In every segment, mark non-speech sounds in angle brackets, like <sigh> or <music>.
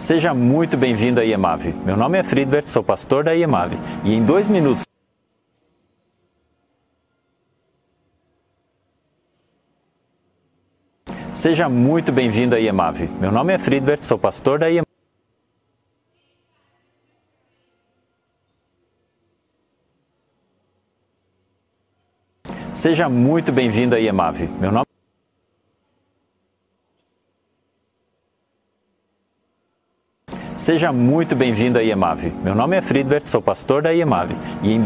Seja muito bem-vindo à IEMAV. Meu nome é Friedbert, sou pastor da IEMAV e em dois minutos. Seja muito bem-vindo à IEMAV. Meu nome é Friedbert, sou pastor da IEMAV. Seja muito bem-vindo à IEMAV. Meu nome Seja muito bem-vindo à IEMAV. Meu nome é Friedbert, sou pastor da IEMAV e em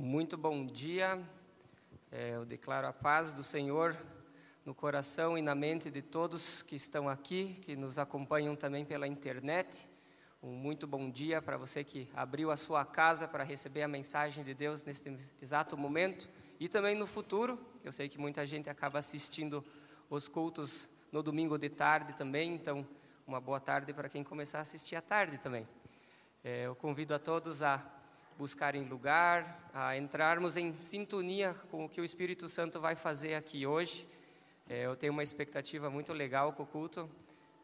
Muito bom dia. É, eu declaro a paz do Senhor no coração e na mente de todos que estão aqui, que nos acompanham também pela internet. Um muito bom dia para você que abriu a sua casa para receber a mensagem de Deus neste exato momento e também no futuro. Eu sei que muita gente acaba assistindo os cultos no domingo de tarde também, então uma boa tarde para quem começar a assistir à tarde também. É, eu convido a todos a buscarem lugar, a entrarmos em sintonia com o que o Espírito Santo vai fazer aqui hoje. É, eu tenho uma expectativa muito legal com o culto,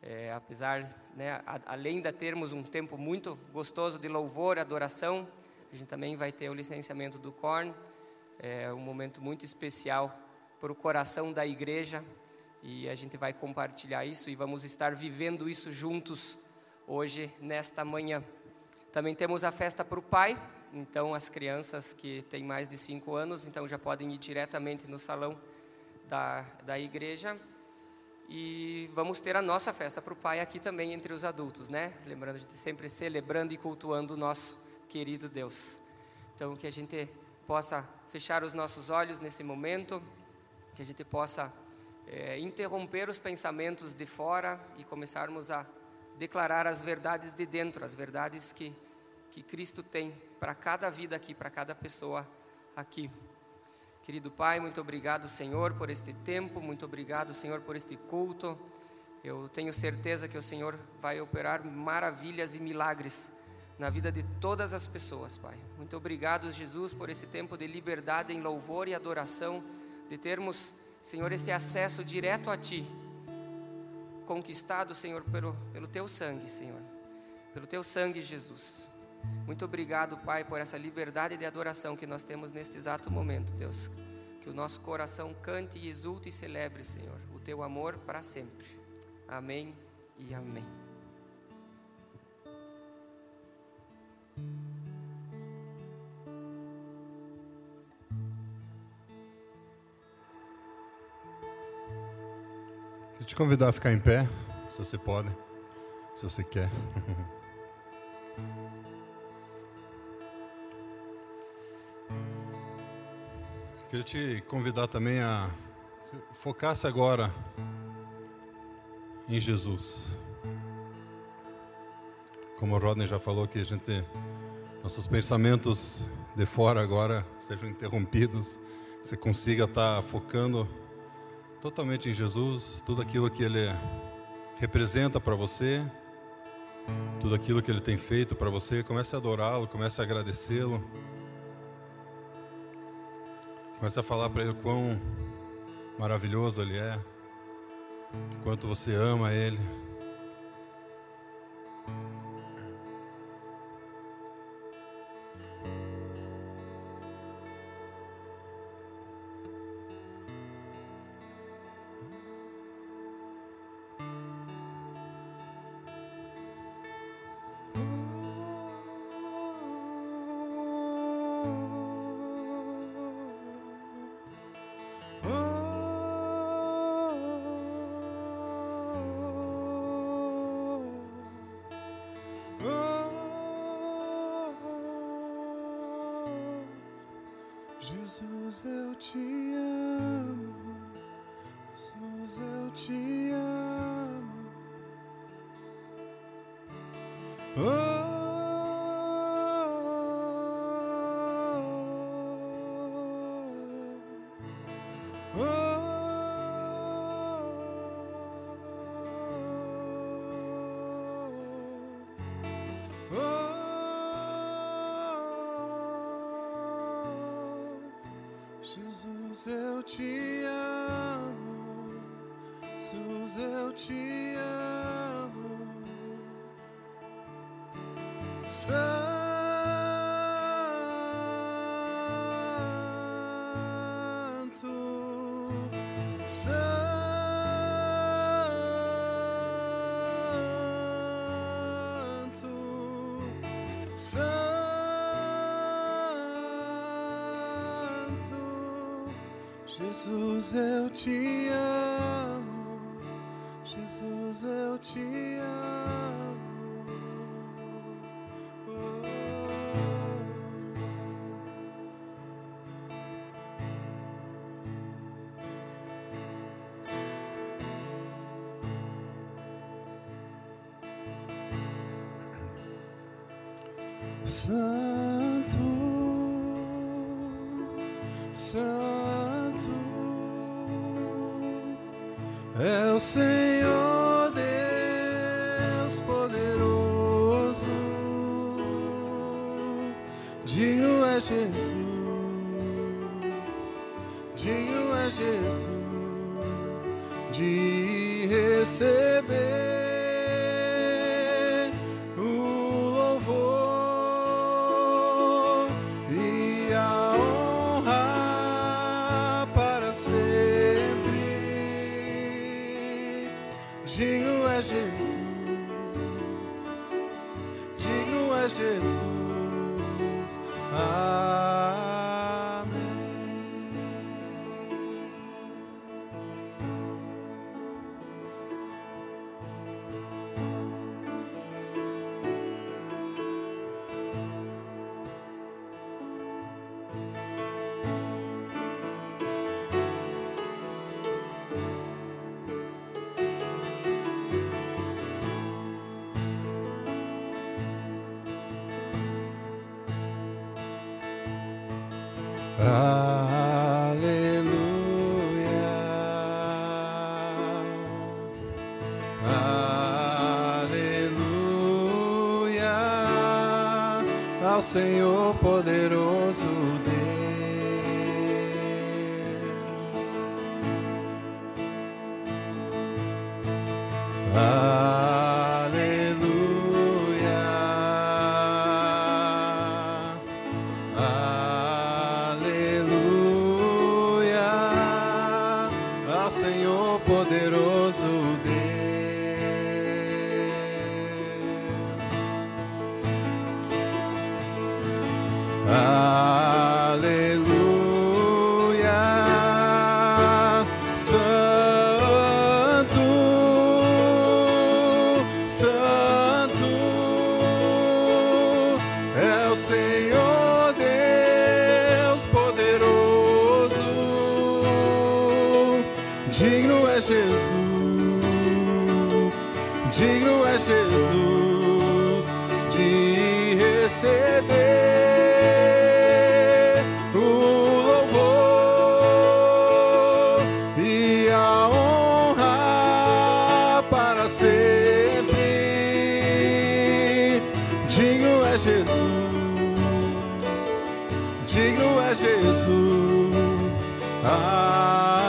é, apesar, né, a, além de termos um tempo muito gostoso de louvor, adoração, a gente também vai ter o licenciamento do Corn, é um momento muito especial para o coração da igreja e a gente vai compartilhar isso e vamos estar vivendo isso juntos hoje, nesta manhã. Também temos a festa para o Pai, então, as crianças que têm mais de cinco anos, então já podem ir diretamente no salão da, da igreja. E vamos ter a nossa festa para o Pai aqui também entre os adultos, né? Lembrando, a gente sempre celebrando e cultuando o nosso querido Deus. Então, que a gente possa fechar os nossos olhos nesse momento, que a gente possa é, interromper os pensamentos de fora e começarmos a declarar as verdades de dentro, as verdades que, que Cristo tem para cada vida aqui, para cada pessoa aqui. Querido Pai, muito obrigado, Senhor, por este tempo, muito obrigado, Senhor, por este culto. Eu tenho certeza que o Senhor vai operar maravilhas e milagres na vida de todas as pessoas, Pai. Muito obrigado, Jesus, por esse tempo de liberdade em louvor e adoração, de termos, Senhor, este acesso direto a Ti, conquistado, Senhor, pelo, pelo Teu sangue, Senhor, pelo Teu sangue, Jesus. Muito obrigado, Pai, por essa liberdade de adoração que nós temos neste exato momento, Deus. Que o nosso coração cante e exulte e celebre, Senhor, o teu amor para sempre. Amém e amém. Quero te convidar a ficar em pé, se você pode, se você quer. <laughs> Queria te convidar também a focar-se agora em Jesus. Como o Rodney já falou que a gente nossos pensamentos de fora agora sejam interrompidos, você consiga estar focando totalmente em Jesus, tudo aquilo que ele representa para você, tudo aquilo que ele tem feito para você, comece a adorá-lo, comece a agradecê-lo. Comece a falar para ele o quão maravilhoso ele é, quanto você ama ele. Santo, Santo, Santo, Jesus, eu te amo. Jesus, eu te amo. Santo, Santo é o Senhor Deus poderoso, Dinho é Jesus, Dinho é Jesus de receber. Jesus, digno é Jesus. Ah.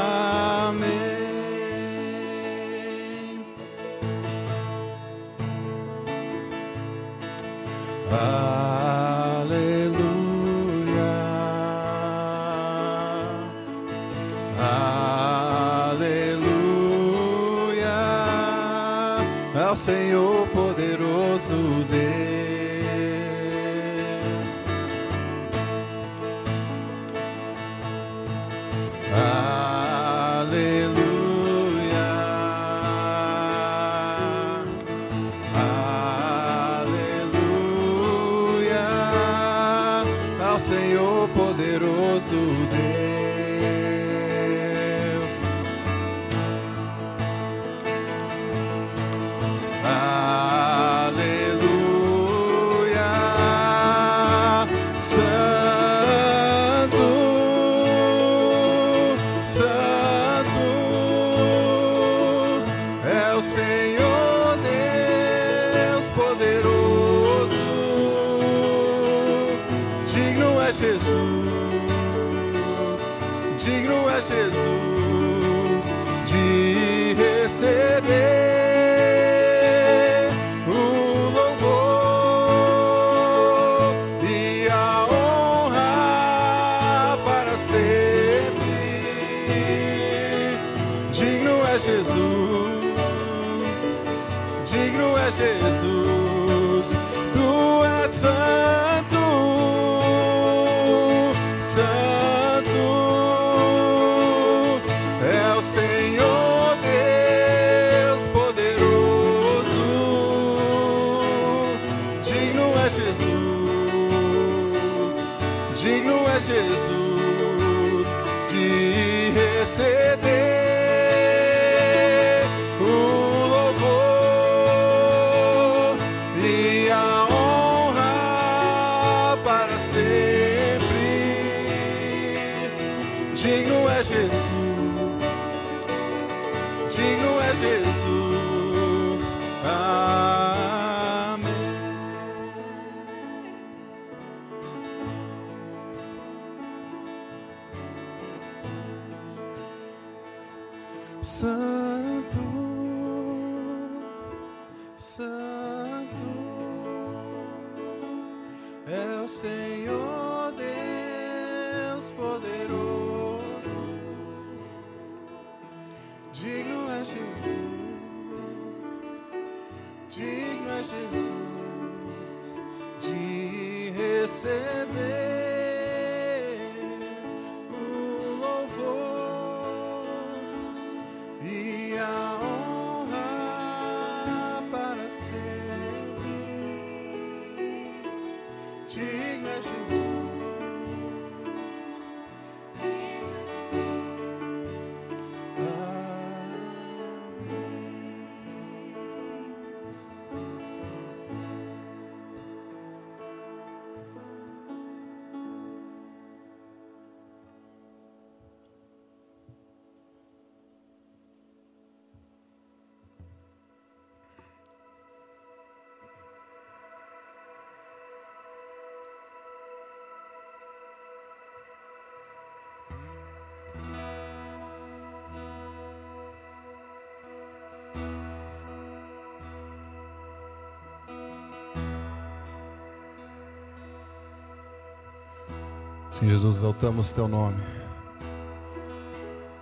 Sim, Jesus, exaltamos teu nome.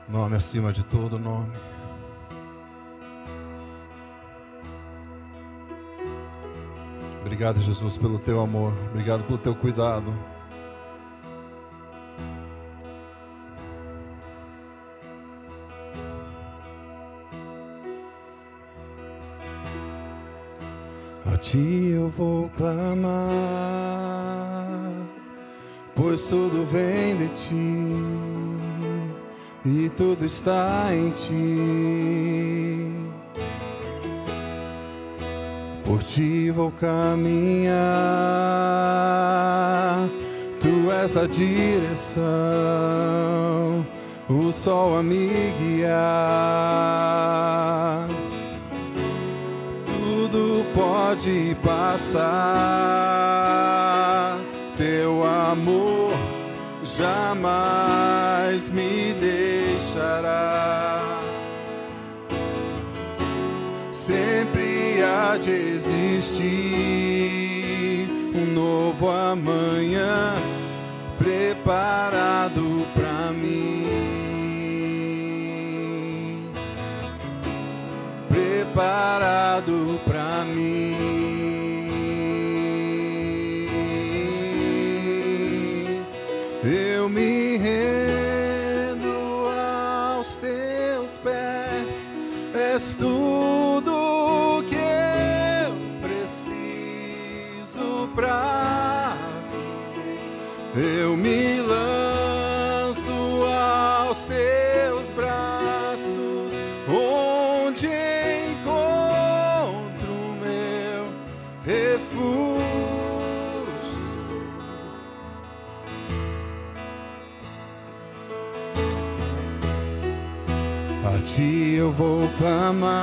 Nome acima de todo nome. Obrigado, Jesus, pelo teu amor. Obrigado pelo teu cuidado. A ti eu vou clamar pois tudo vem de ti e tudo está em ti. Por ti vou caminhar, tu és a direção, o sol a me guiar. Tudo pode passar amor jamais me deixará. Sempre há de existir um novo amanhã clamar,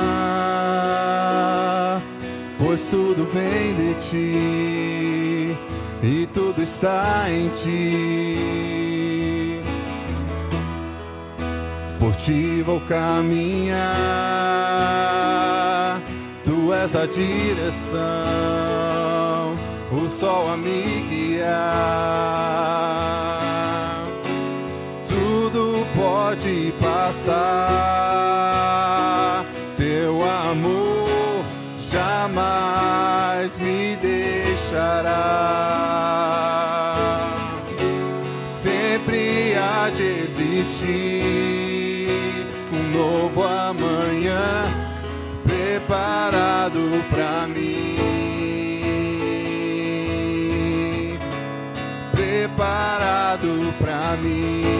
pois tudo vem de ti e tudo está em ti. Por ti vou caminhar, tu és a direção, o sol a me guiar. Tudo pode passar, deixará. Sempre há de existir um novo amanhã preparado para mim. Preparado para mim.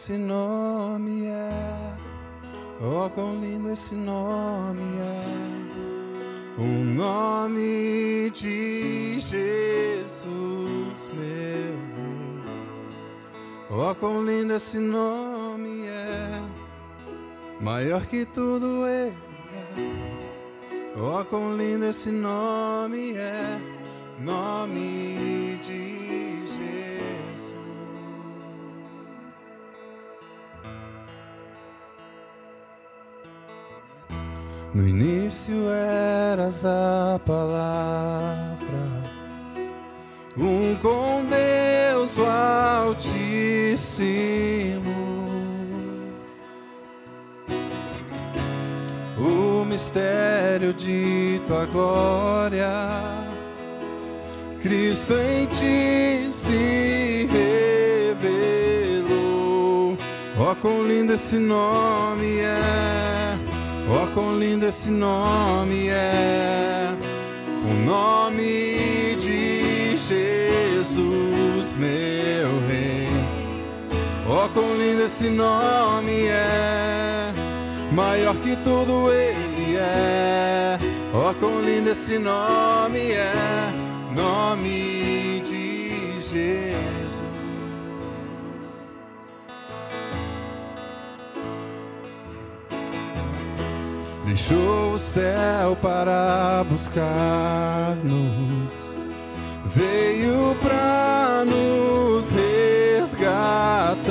Esse nome é. Oh, quão lindo esse nome é. O nome de Jesus, meu. Oh, quão lindo esse nome é. Maior que tudo ele é. Oh, quão lindo esse nome é. Nome No início eras a palavra, um com Deus o Altíssimo. O mistério de tua glória, Cristo em ti se revelou. Ó, quão lindo esse nome é! Ó, quão lindo esse nome é! O nome de Jesus, meu Rei. Oh, quão lindo esse nome é, maior que tudo ele é. Oh, quão lindo esse nome é, nome de Jesus. Deixou o céu para buscar-nos, veio para nos resgatar.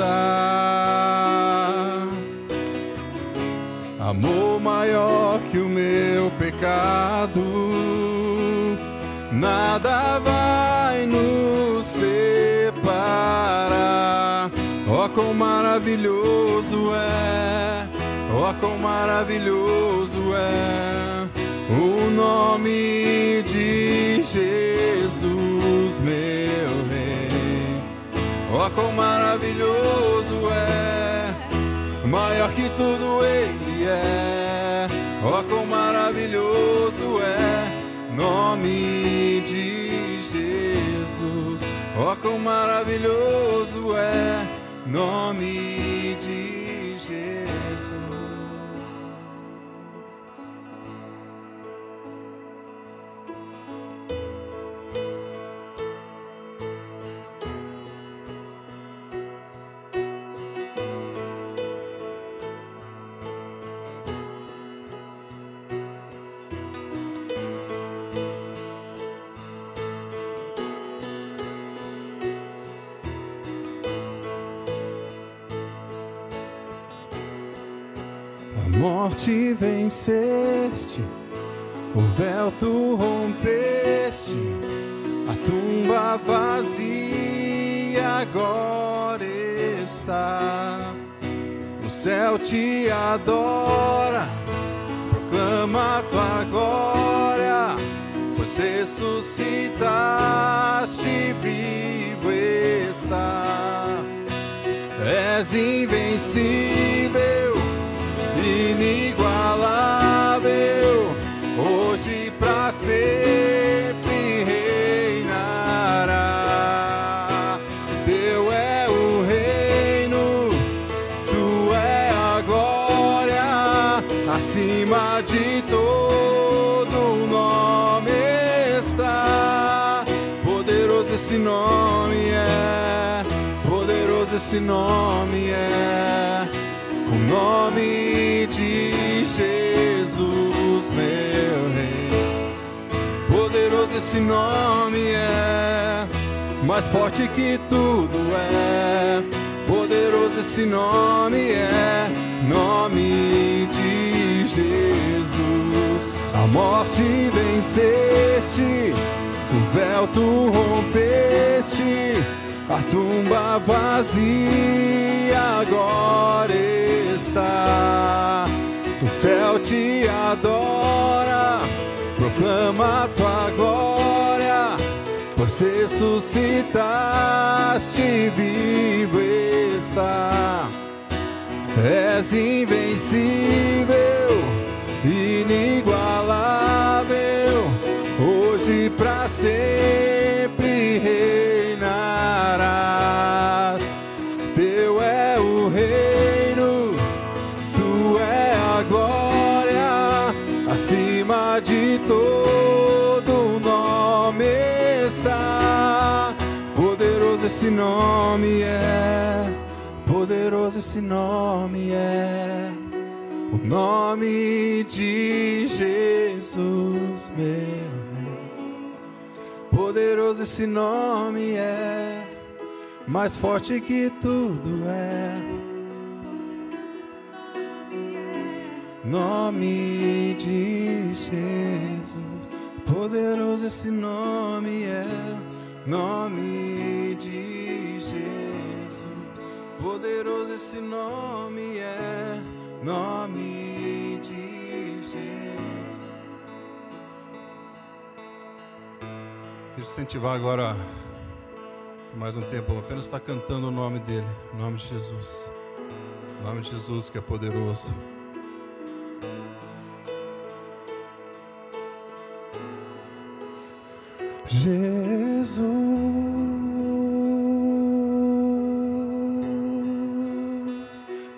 Amor maior que o meu pecado, nada vai nos separar. Oh, quão maravilhoso é! Oh, quão maravilhoso é o nome de Jesus, meu Rei. Oh, quão maravilhoso é, maior que tudo Ele é. Oh, quão maravilhoso é, nome de Jesus. Oh, quão maravilhoso é, nome de Jesus. Morte venceste, o véu tu rompeste, a tumba vazia agora está. O céu te adora, proclama tua glória, pois ressuscitaste, vivo está. És invencível inigualável, hoje para sempre reinará. Teu é o reino, tu é a glória, acima de todo nome está. Poderoso esse nome é, poderoso esse nome é. Meu Rei. Poderoso esse nome é, mais forte que tudo é. Poderoso esse nome é, nome de Jesus. A morte venceste, o véu tu rompeste. A tumba vazia agora está. O céu te adora, proclama a tua glória, pois ressuscitaste, vivo está. És invencível, inigualável, hoje para sempre nome é, poderoso esse nome é. O nome de Jesus, meu Rei. Poderoso esse nome é, mais forte que tudo é. Nome de Jesus, poderoso esse nome é. Nome de Jesus, poderoso esse nome é. Nome de Jesus. Quero incentivar agora mais um tempo, apenas estar cantando o nome dele, o nome de Jesus. O nome de Jesus que é poderoso. Jesus.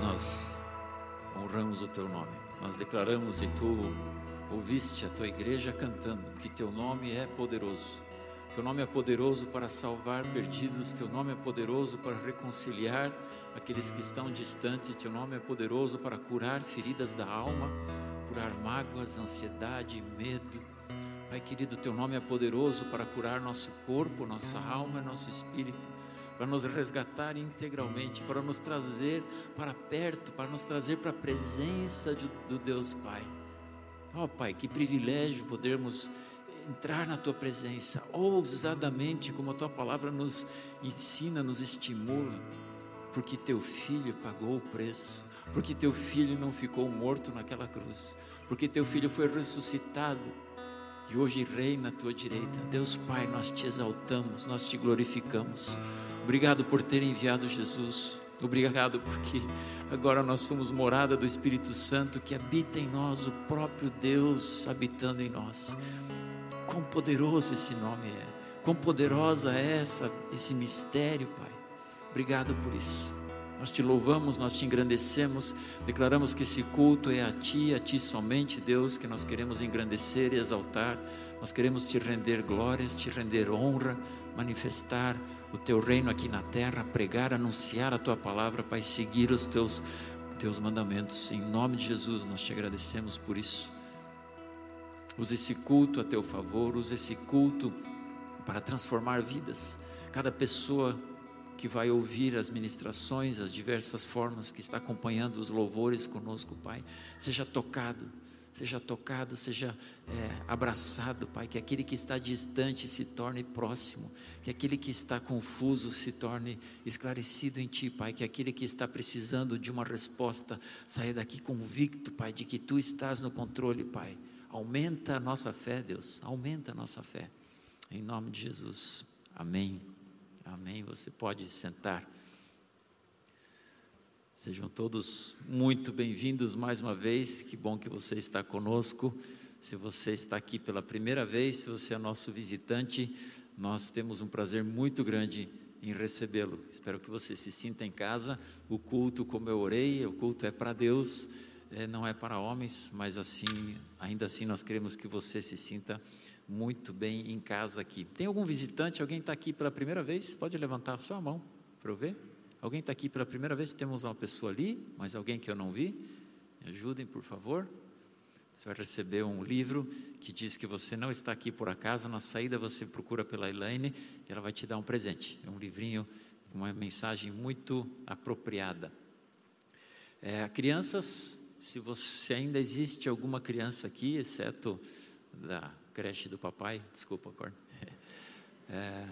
nós honramos o teu nome. Nós declaramos e tu ouviste a tua igreja cantando que teu nome é poderoso. Teu nome é poderoso para salvar perdidos, teu nome é poderoso para reconciliar aqueles que estão distantes, teu nome é poderoso para curar feridas da alma, curar mágoas, ansiedade, medo. Pai querido, teu nome é poderoso para curar nosso corpo, nossa alma nosso espírito para nos resgatar integralmente, para nos trazer para perto, para nos trazer para a presença de, do Deus Pai. Ó oh, Pai, que privilégio podermos entrar na tua presença ousadamente, como a tua palavra nos ensina, nos estimula, porque teu filho pagou o preço, porque teu filho não ficou morto naquela cruz, porque teu filho foi ressuscitado e hoje reina à tua direita. Deus Pai, nós te exaltamos, nós te glorificamos. Obrigado por ter enviado Jesus. Obrigado porque agora nós somos morada do Espírito Santo que habita em nós, o próprio Deus habitando em nós. Quão poderoso esse nome é, quão poderosa é essa, esse mistério, Pai. Obrigado por isso. Nós te louvamos, nós te engrandecemos, declaramos que esse culto é a Ti, a Ti somente, Deus, que nós queremos engrandecer e exaltar. Nós queremos te render glórias, te render honra, manifestar o teu reino aqui na terra, pregar, anunciar a tua palavra, Pai, seguir os teus, teus mandamentos. Em nome de Jesus, nós te agradecemos por isso. Usa esse culto a teu favor, usa esse culto para transformar vidas. Cada pessoa que vai ouvir as ministrações, as diversas formas que está acompanhando os louvores conosco, Pai, seja tocado seja tocado, seja é, abraçado, Pai. Que aquele que está distante se torne próximo, que aquele que está confuso se torne esclarecido em Ti, Pai. Que aquele que está precisando de uma resposta saia daqui convicto, Pai, de que Tu estás no controle, Pai. Aumenta a nossa fé, Deus, aumenta a nossa fé. Em nome de Jesus. Amém. Amém. Você pode sentar. Sejam todos muito bem-vindos mais uma vez. Que bom que você está conosco. Se você está aqui pela primeira vez, se você é nosso visitante, nós temos um prazer muito grande em recebê-lo. Espero que você se sinta em casa. O culto, como eu orei, o culto é para Deus, é, não é para homens, mas assim, ainda assim, nós queremos que você se sinta muito bem em casa aqui. Tem algum visitante? Alguém está aqui pela primeira vez? Pode levantar sua mão para eu ver. Alguém está aqui pela primeira vez? Temos uma pessoa ali, mas alguém que eu não vi? Me ajudem, por favor. Você vai receber um livro que diz que você não está aqui por acaso. Na saída você procura pela Elaine e ela vai te dar um presente. É um livrinho com uma mensagem muito apropriada. É, crianças, se você ainda existe alguma criança aqui, exceto da creche do papai, desculpa, Corn. <laughs> É,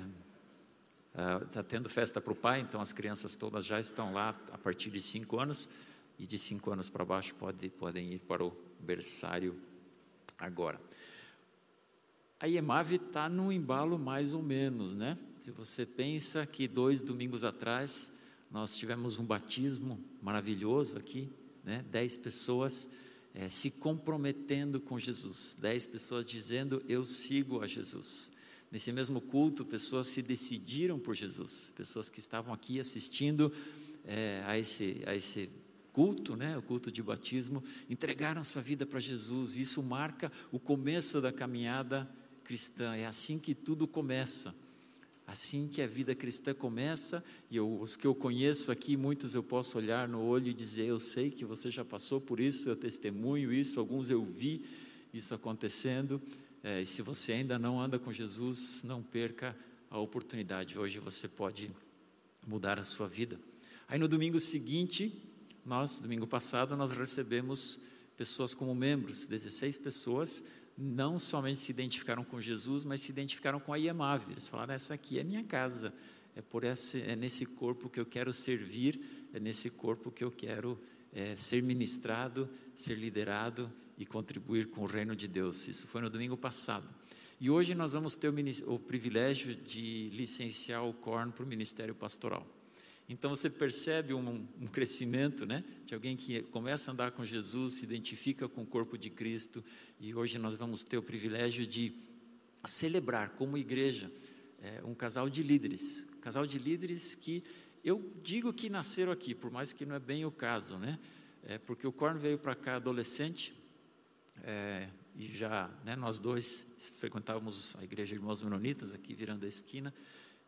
Está ah, tendo festa para o pai, então as crianças todas já estão lá a partir de cinco anos, e de cinco anos para baixo pode, podem ir para o berçário agora. A IEMAV está no embalo mais ou menos, né? Se você pensa que dois domingos atrás nós tivemos um batismo maravilhoso aqui, né? Dez pessoas é, se comprometendo com Jesus, dez pessoas dizendo eu sigo a Jesus. Nesse mesmo culto, pessoas se decidiram por Jesus, pessoas que estavam aqui assistindo é, a, esse, a esse culto, né, o culto de batismo, entregaram sua vida para Jesus. Isso marca o começo da caminhada cristã. É assim que tudo começa. Assim que a vida cristã começa, e eu, os que eu conheço aqui, muitos eu posso olhar no olho e dizer: Eu sei que você já passou por isso, eu testemunho isso, alguns eu vi isso acontecendo. É, e se você ainda não anda com Jesus, não perca a oportunidade. Hoje você pode mudar a sua vida. Aí no domingo seguinte, nós, domingo passado, nós recebemos pessoas como membros, 16 pessoas não somente se identificaram com Jesus, mas se identificaram com a IEMAV. Eles falaram: essa aqui é minha casa, é por esse, é nesse corpo que eu quero servir, é nesse corpo que eu quero é, ser ministrado, ser liderado e contribuir com o reino de Deus. Isso foi no domingo passado. E hoje nós vamos ter o, o privilégio de licenciar o Corn para o ministério pastoral. Então você percebe um, um, crescimento, né, de alguém que começa a andar com Jesus, se identifica com o corpo de Cristo, e hoje nós vamos ter o privilégio de celebrar como igreja é, um casal de líderes, casal de líderes que eu digo que nasceram aqui, por mais que não é bem o caso, né? É porque o Corn veio para cá adolescente, é, e já né, nós dois frequentávamos a igreja Irmãos Menonitas, aqui virando a esquina.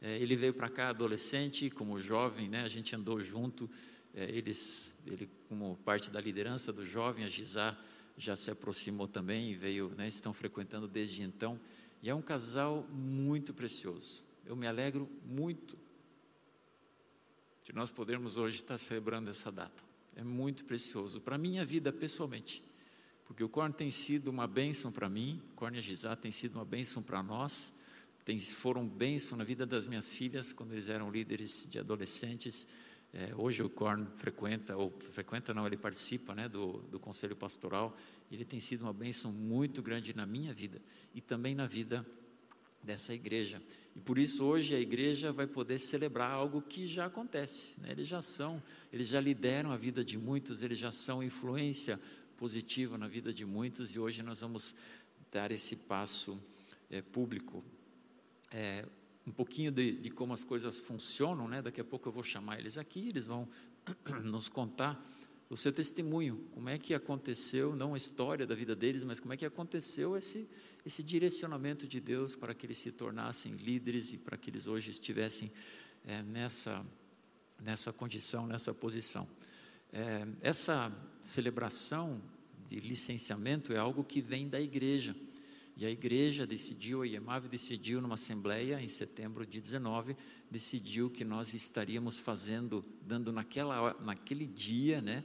É, ele veio para cá adolescente, como jovem, né, a gente andou junto. É, eles, ele, como parte da liderança do jovem, a Gizá já se aproximou também e veio, né, estão frequentando desde então. E é um casal muito precioso. Eu me alegro muito de nós podermos hoje estar celebrando essa data. É muito precioso para a minha vida pessoalmente, porque o Corn tem sido uma bênção para mim, o Corn e a Gizá tem sido uma bênção para nós, tem, foram bênção na vida das minhas filhas quando eles eram líderes de adolescentes. É, hoje o Corn frequenta, ou frequenta não, ele participa né, do, do conselho pastoral. Ele tem sido uma bênção muito grande na minha vida e também na vida dessa igreja. E por isso hoje a igreja vai poder celebrar algo que já acontece. Né? Eles já são, eles já lideram a vida de muitos, eles já são influência positiva na vida de muitos e hoje nós vamos dar esse passo é, público. É, um pouquinho de, de, como as coisas funcionam, né? Daqui a pouco eu vou chamar eles aqui, eles vão <clears throat> nos contar o seu testemunho, como é que aconteceu, não a história da vida deles, mas como é que aconteceu esse, esse direcionamento de Deus para que eles se tornassem líderes e para que eles hoje estivessem é, nessa, nessa condição, nessa posição. É, essa celebração de licenciamento é algo que vem da igreja. E a igreja decidiu, a IEMAV decidiu numa assembleia em setembro de 19, decidiu que nós estaríamos fazendo, dando naquela, naquele dia, né,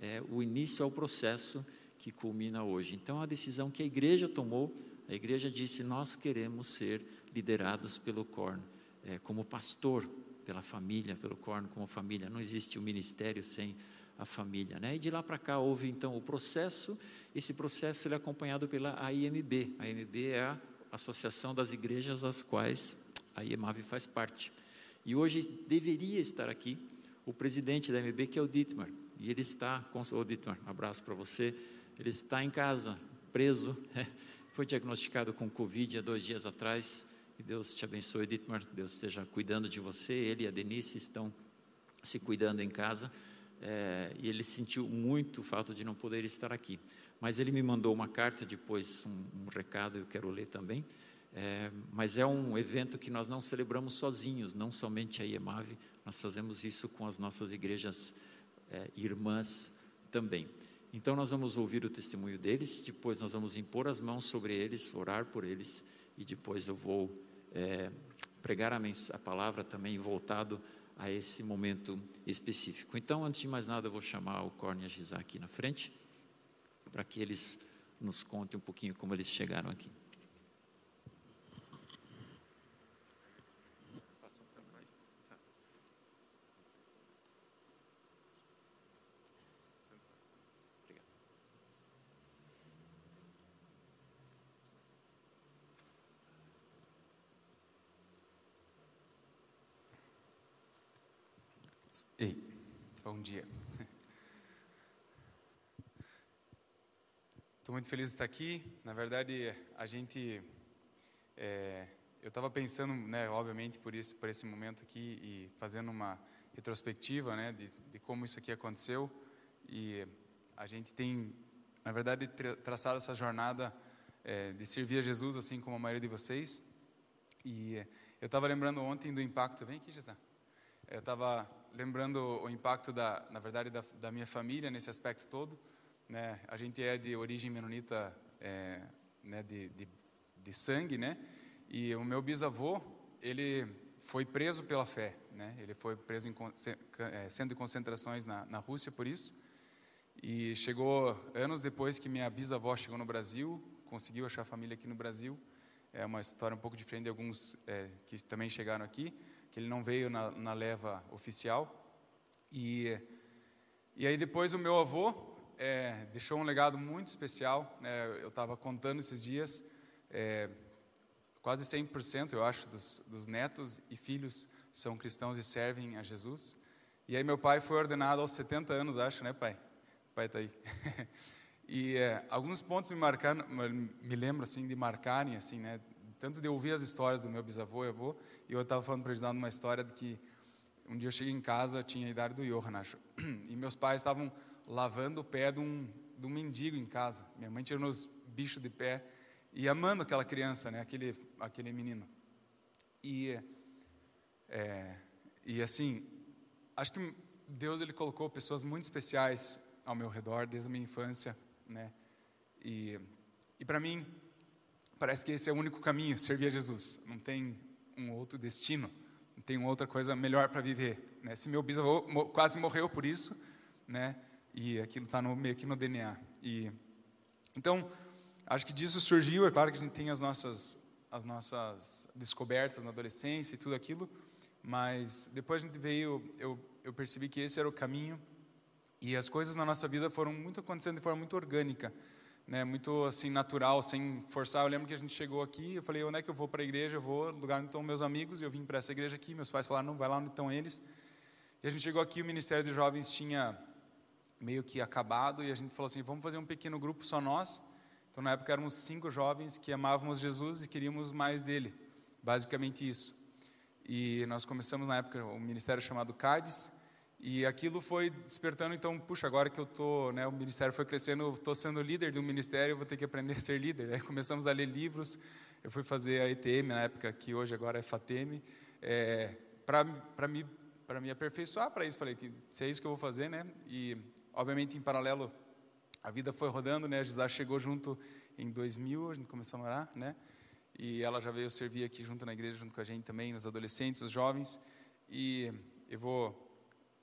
é, o início ao processo que culmina hoje. Então, a decisão que a igreja tomou, a igreja disse: nós queremos ser liderados pelo Corno, é, como pastor, pela família, pelo Corno como família. Não existe o um ministério sem a família, né? E de lá para cá houve então o processo. Esse processo ele é acompanhado pela AIMB. A AIMB é a Associação das Igrejas às quais a IEMAV faz parte. E hoje deveria estar aqui o presidente da AIMB, que é o Dietmar. E ele está, com, o Dietmar, um abraço para você. Ele está em casa, preso. Né? Foi diagnosticado com Covid há dois dias atrás. E Deus te abençoe, Dietmar. Deus esteja cuidando de você. Ele e a Denise estão se cuidando em casa é, e ele sentiu muito o fato de não poder estar aqui. Mas ele me mandou uma carta depois, um, um recado, eu quero ler também. É, mas é um evento que nós não celebramos sozinhos, não somente a IEMAV, nós fazemos isso com as nossas igrejas é, irmãs também. Então nós vamos ouvir o testemunho deles, depois nós vamos impor as mãos sobre eles, orar por eles, e depois eu vou é, pregar a, a palavra também voltado a esse momento específico. Então, antes de mais nada, eu vou chamar o Corne e a Gisá aqui na frente, para que eles nos contem um pouquinho como eles chegaram aqui. Ei, bom dia. Estou muito feliz de estar aqui. Na verdade, a gente, é, eu estava pensando, né, obviamente, por esse por esse momento aqui e fazendo uma retrospectiva, né, de, de como isso aqui aconteceu. E a gente tem, na verdade, tra traçado essa jornada é, de servir a Jesus, assim como a maioria de vocês. E eu estava lembrando ontem do impacto. Vem aqui, Jesus. Eu estava lembrando o impacto da, na verdade, da, da, minha família nesse aspecto todo. Né? A gente é de origem menonita, é, né, de, de, de, sangue, né? E o meu bisavô, ele foi preso pela fé, né? Ele foi preso em é, centro de concentrações na, na Rússia por isso. E chegou anos depois que minha bisavó chegou no Brasil, conseguiu achar família aqui no Brasil. É uma história um pouco diferente de alguns é, que também chegaram aqui, que ele não veio na, na leva oficial. E, e aí depois o meu avô é, deixou um legado muito especial. Né? Eu estava contando esses dias, é, quase 100%, eu acho, dos, dos netos e filhos são cristãos e servem a Jesus. E aí meu pai foi ordenado aos 70 anos, acho, né, pai? O pai está aí. <laughs> e é, alguns pontos me marcaram, me lembro assim de marcarem assim, né? Tanto de ouvir as histórias do meu bisavô e avô, e eu estava falando para eles uma história de que um dia eu cheguei em casa, tinha a idade do Johan, acho, <clears throat> e meus pais estavam lavando o pé de um, de um mendigo em casa. Minha mãe tirando os bichos de pé e amando aquela criança, né? Aquele aquele menino. E é, e assim, acho que Deus ele colocou pessoas muito especiais ao meu redor desde a minha infância, né? E, e para mim parece que esse é o único caminho, servir a Jesus. Não tem um outro destino, não tem outra coisa melhor para viver. Né? Se meu bisavô quase morreu por isso, né? E aquilo está meio que no DNA. E então acho que disso surgiu. É claro que a gente tem as nossas as nossas descobertas na adolescência e tudo aquilo, mas depois a gente veio, eu eu percebi que esse era o caminho e as coisas na nossa vida foram muito acontecendo de forma muito orgânica, né? Muito assim natural, sem forçar. Eu lembro que a gente chegou aqui, eu falei, onde é que eu vou para a igreja? Eu vou no lugar onde estão meus amigos. Eu vim para essa igreja aqui. Meus pais falaram, não, vai lá onde estão eles. E a gente chegou aqui, o Ministério de Jovens tinha meio que acabado e a gente falou assim, vamos fazer um pequeno grupo só nós. Então na época éramos cinco jovens que amávamos Jesus e queríamos mais dele, basicamente isso. E nós começamos na época um ministério chamado CADES, e aquilo foi despertando, então, puxa, agora que eu tô, né, o ministério foi crescendo, eu estou sendo líder de um ministério, eu vou ter que aprender a ser líder. Aí começamos a ler livros, eu fui fazer a ETM na época, que hoje agora é FATEM, é, para me, me aperfeiçoar para isso. Falei que se é isso que eu vou fazer, né? E, obviamente, em paralelo, a vida foi rodando, né? A Gisá chegou junto em 2000, a gente começou a morar, né? E ela já veio servir aqui junto na igreja, junto com a gente também, os adolescentes, os jovens. E eu vou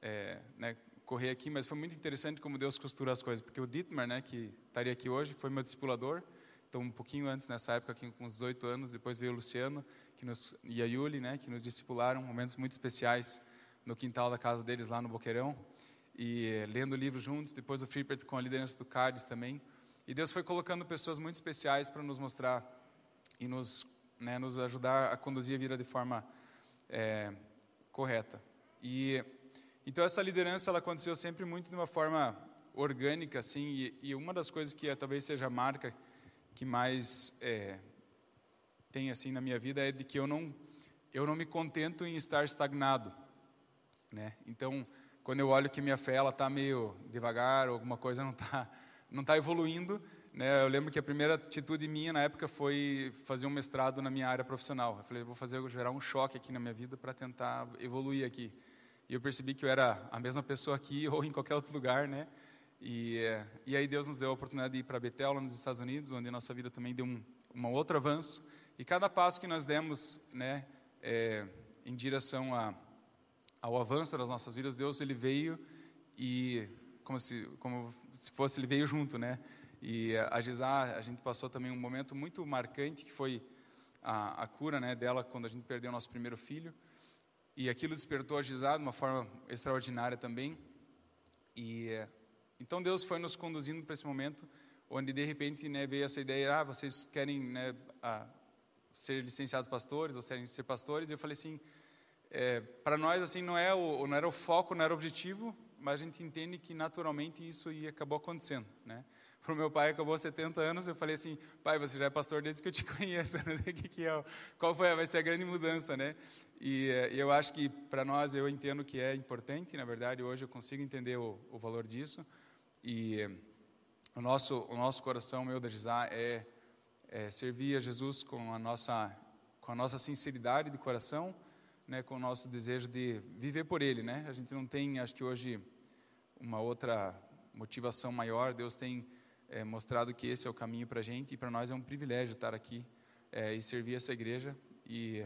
é, né, correr aqui, mas foi muito interessante como Deus costura as coisas, porque o Dietmar, né, que estaria aqui hoje, foi meu discipulador. Então, um pouquinho antes, nessa época, aqui, com uns 18 anos, depois veio o Luciano que nos, e a Yuli, né, que nos discipularam, momentos muito especiais no quintal da casa deles, lá no Boqueirão, e lendo livros juntos. Depois o Frippert com a liderança do Cardes também. E Deus foi colocando pessoas muito especiais para nos mostrar e nos, né, nos ajudar a conduzir a vida de forma é, correta. E então essa liderança ela aconteceu sempre muito de uma forma orgânica, assim. E, e uma das coisas que é, talvez seja a marca que mais é, tem assim na minha vida é de que eu não eu não me contento em estar estagnado, né? Então quando eu olho que minha fé ela está meio devagar, ou alguma coisa não está não tá evoluindo, né? Eu lembro que a primeira atitude minha na época foi fazer um mestrado na minha área profissional. Eu falei, vou fazer gerar um choque aqui na minha vida para tentar evoluir aqui. E eu percebi que eu era a mesma pessoa aqui <laughs> ou em qualquer outro lugar, né? E, e aí Deus nos deu a oportunidade de ir para Betel, lá nos Estados Unidos, onde a nossa vida também deu um, um outro avanço. E cada passo que nós demos, né, é, em direção a, ao avanço das nossas vidas, Deus ele veio e como se como se fosse ele veio junto, né? E a Gisá, a gente passou também um momento muito marcante que foi a, a cura, né, dela quando a gente perdeu o nosso primeiro filho. E aquilo despertou a Gisá de uma forma extraordinária também. E então Deus foi nos conduzindo para esse momento onde de repente né, veio essa ideia, ah, vocês querem né, a, ser licenciados pastores ou querem ser pastores? E eu falei assim, é, para nós assim não é o não era o foco, não era o objetivo, mas a gente entende que naturalmente isso ia acabou acontecendo, né? Para o meu pai acabou 70 anos, eu falei assim, pai, você já é pastor desde que eu te <laughs> conheço, né? que que é, qual foi, vai ser a grande mudança, né? E, e eu acho que para nós eu entendo que é importante, na verdade hoje eu consigo entender o, o valor disso e o nosso o nosso coração meu da é, é servir a Jesus com a nossa com a nossa sinceridade de coração, né? Com o nosso desejo de viver por Ele, né? A gente não tem, acho que hoje uma outra motivação maior. Deus tem é, mostrado que esse é o caminho para a gente e para nós é um privilégio estar aqui é, e servir essa igreja. E,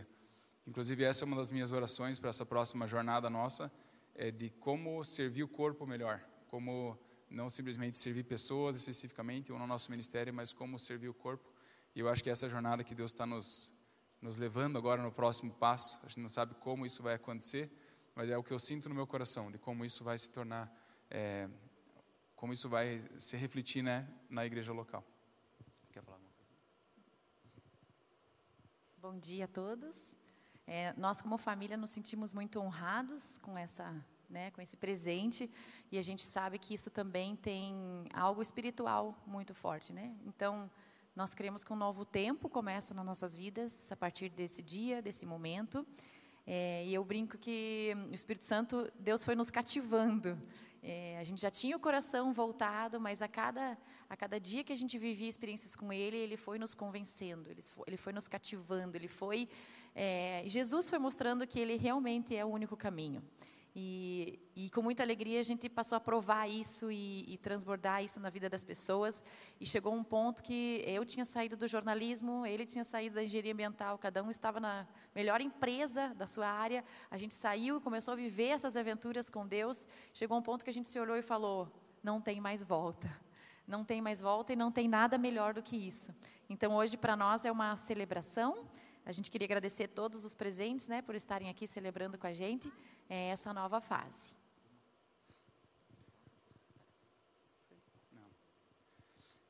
inclusive, essa é uma das minhas orações para essa próxima jornada nossa, é de como servir o corpo melhor, como não simplesmente servir pessoas especificamente ou no nosso ministério, mas como servir o corpo. E eu acho que essa jornada que Deus está nos, nos levando agora no próximo passo, a gente não sabe como isso vai acontecer, mas é o que eu sinto no meu coração, de como isso vai se tornar, é, como isso vai se refletir né, na igreja local. Você quer falar alguma coisa? Bom dia a todos. É, nós, como família, nos sentimos muito honrados com essa né, com esse presente, e a gente sabe que isso também tem algo espiritual muito forte, né? Então, nós cremos que um novo tempo começa nas nossas vidas a partir desse dia, desse momento. É, e eu brinco que o Espírito Santo, Deus foi nos cativando. É, a gente já tinha o coração voltado, mas a cada, a cada dia que a gente vivia experiências com Ele, Ele foi nos convencendo, Ele foi, ele foi nos cativando, Ele foi. É, Jesus foi mostrando que Ele realmente é o único caminho. E, e, com muita alegria a gente passou a provar isso e, e, transbordar isso na vida das pessoas. E chegou um ponto que eu tinha saído do jornalismo, ele tinha saído da engenharia ambiental, cada um estava na melhor empresa da sua área. A gente saiu, começou a viver essas aventuras com Deus. Chegou um ponto que a gente se olhou e falou: não tem mais volta. Não tem mais volta e não tem nada melhor do que isso. Então hoje para nós é uma celebração. A gente queria agradecer todos os presentes, né, por estarem aqui celebrando com a gente é, essa nova fase.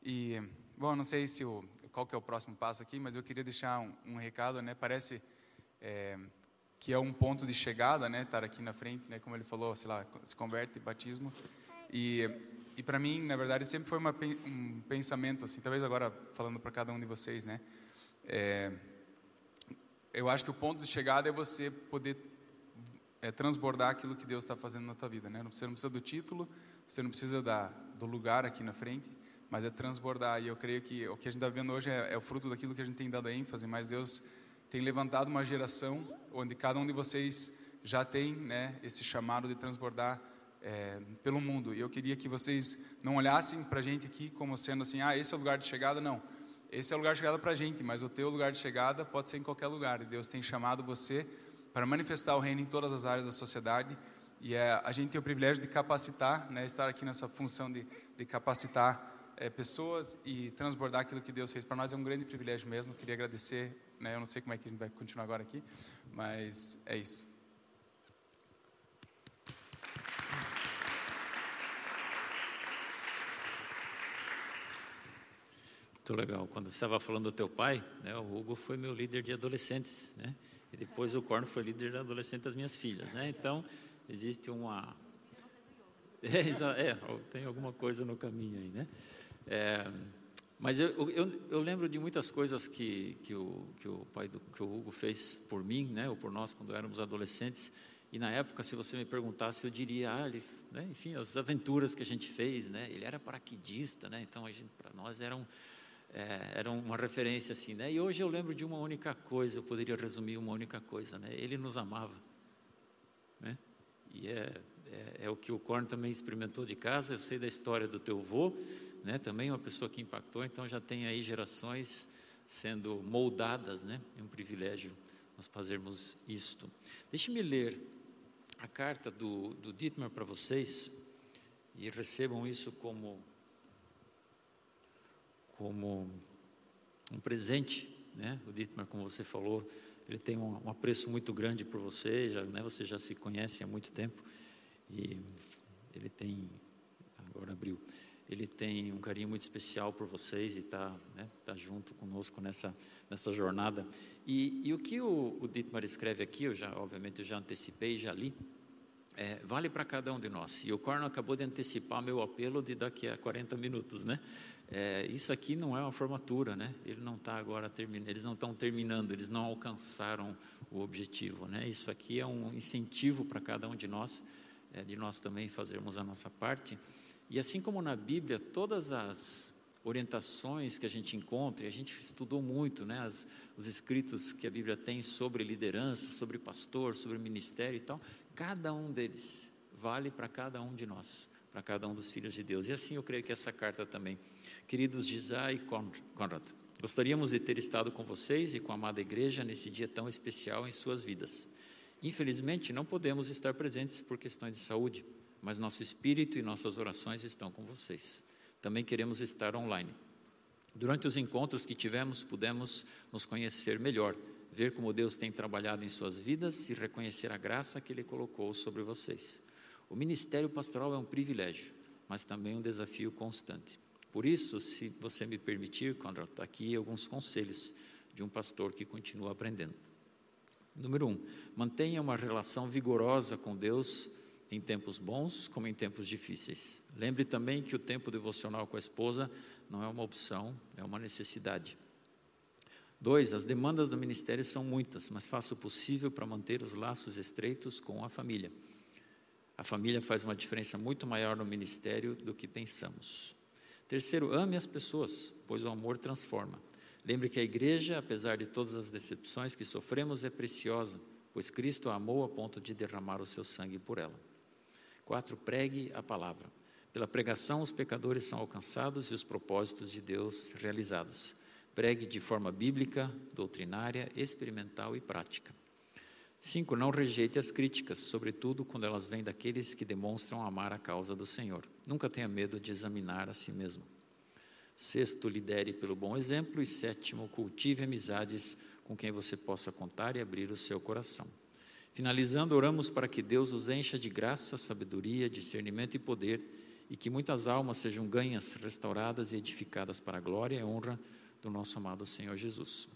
E, bom, não sei se o, qual que é o próximo passo aqui, mas eu queria deixar um, um recado, né? Parece é, que é um ponto de chegada, né? Estar aqui na frente, né? Como ele falou, sei lá, se converte, batismo. E, e para mim, na verdade, sempre foi uma, um pensamento, assim, talvez agora falando para cada um de vocês, né? É, eu acho que o ponto de chegada é você poder é, transbordar aquilo que Deus está fazendo na tua vida, né? Você não precisa do título, você não precisa da, do lugar aqui na frente, mas é transbordar. E eu creio que o que a gente está vendo hoje é, é o fruto daquilo que a gente tem dado ênfase, mas Deus tem levantado uma geração onde cada um de vocês já tem, né, esse chamado de transbordar é, pelo mundo. E eu queria que vocês não olhassem para a gente aqui como sendo assim, ah, esse é o lugar de chegada, não. Esse é o lugar de chegada para a gente, mas o teu lugar de chegada pode ser em qualquer lugar. E Deus tem chamado você para manifestar o reino em todas as áreas da sociedade. E é, a gente tem o privilégio de capacitar, né, estar aqui nessa função de, de capacitar é, pessoas e transbordar aquilo que Deus fez para nós é um grande privilégio mesmo. Queria agradecer. Né, eu não sei como é que a gente vai continuar agora aqui, mas é isso. Muito legal. Quando você estava falando do teu pai, né, o Hugo foi meu líder de adolescentes, né? E depois o Corno foi líder adolescente das minhas filhas, né? Então, existe uma... <laughs> É, é, tem alguma coisa no caminho aí, né? É, mas eu, eu, eu, lembro de muitas coisas que, que, o, que o pai do que o Hugo fez por mim, né? Ou por nós quando éramos adolescentes. E na época, se você me perguntasse, eu diria, ah, ele, né? enfim, as aventuras que a gente fez, né? Ele era paraquedista, né? Então, para nós era um é, era uma referência assim, né? E hoje eu lembro de uma única coisa, eu poderia resumir uma única coisa, né? Ele nos amava, né? E é, é, é o que o Corn também experimentou de casa. Eu sei da história do teu avô, né? Também uma pessoa que impactou. Então já tem aí gerações sendo moldadas, né? É um privilégio nós fazermos isto. Deixe-me ler a carta do, do Dietmar para vocês e recebam isso como como um presente, né? O Dietmar, como você falou, ele tem um, um apreço muito grande por você, já, né? Você já se conhece há muito tempo e ele tem agora abriu, ele tem um carinho muito especial por vocês e está né, tá junto conosco nessa nessa jornada. E, e o que o, o Dietmar escreve aqui, eu já obviamente eu já antecipei, já li. É, vale para cada um de nós. E o Corno acabou de antecipar meu apelo de daqui a 40 minutos, né? É, isso aqui não é uma formatura, né? Ele não está agora terminando, eles não estão terminando, eles não alcançaram o objetivo, né? Isso aqui é um incentivo para cada um de nós, é, de nós também fazermos a nossa parte. E assim como na Bíblia, todas as orientações que a gente encontra, e a gente estudou muito, né? As, os escritos que a Bíblia tem sobre liderança, sobre pastor, sobre ministério e tal, cada um deles vale para cada um de nós para cada um dos filhos de Deus. E assim eu creio que essa carta também. Queridos Gisá e Conrad, gostaríamos de ter estado com vocês e com a amada igreja nesse dia tão especial em suas vidas. Infelizmente, não podemos estar presentes por questões de saúde, mas nosso espírito e nossas orações estão com vocês. Também queremos estar online. Durante os encontros que tivemos, pudemos nos conhecer melhor, ver como Deus tem trabalhado em suas vidas e reconhecer a graça que Ele colocou sobre vocês. O ministério pastoral é um privilégio, mas também um desafio constante. Por isso, se você me permitir, quando está aqui, alguns conselhos de um pastor que continua aprendendo. Número um, mantenha uma relação vigorosa com Deus em tempos bons como em tempos difíceis. Lembre também que o tempo devocional com a esposa não é uma opção, é uma necessidade. Dois, as demandas do ministério são muitas, mas faça o possível para manter os laços estreitos com a família. A família faz uma diferença muito maior no ministério do que pensamos. Terceiro, ame as pessoas, pois o amor transforma. Lembre que a igreja, apesar de todas as decepções que sofremos, é preciosa, pois Cristo a amou a ponto de derramar o seu sangue por ela. Quatro, pregue a palavra. Pela pregação, os pecadores são alcançados e os propósitos de Deus realizados. Pregue de forma bíblica, doutrinária, experimental e prática. Cinco, não rejeite as críticas, sobretudo quando elas vêm daqueles que demonstram amar a causa do Senhor. Nunca tenha medo de examinar a si mesmo. Sexto, lidere pelo bom exemplo. E sétimo, cultive amizades com quem você possa contar e abrir o seu coração. Finalizando, oramos para que Deus os encha de graça, sabedoria, discernimento e poder, e que muitas almas sejam ganhas, restauradas e edificadas para a glória e honra do nosso amado Senhor Jesus.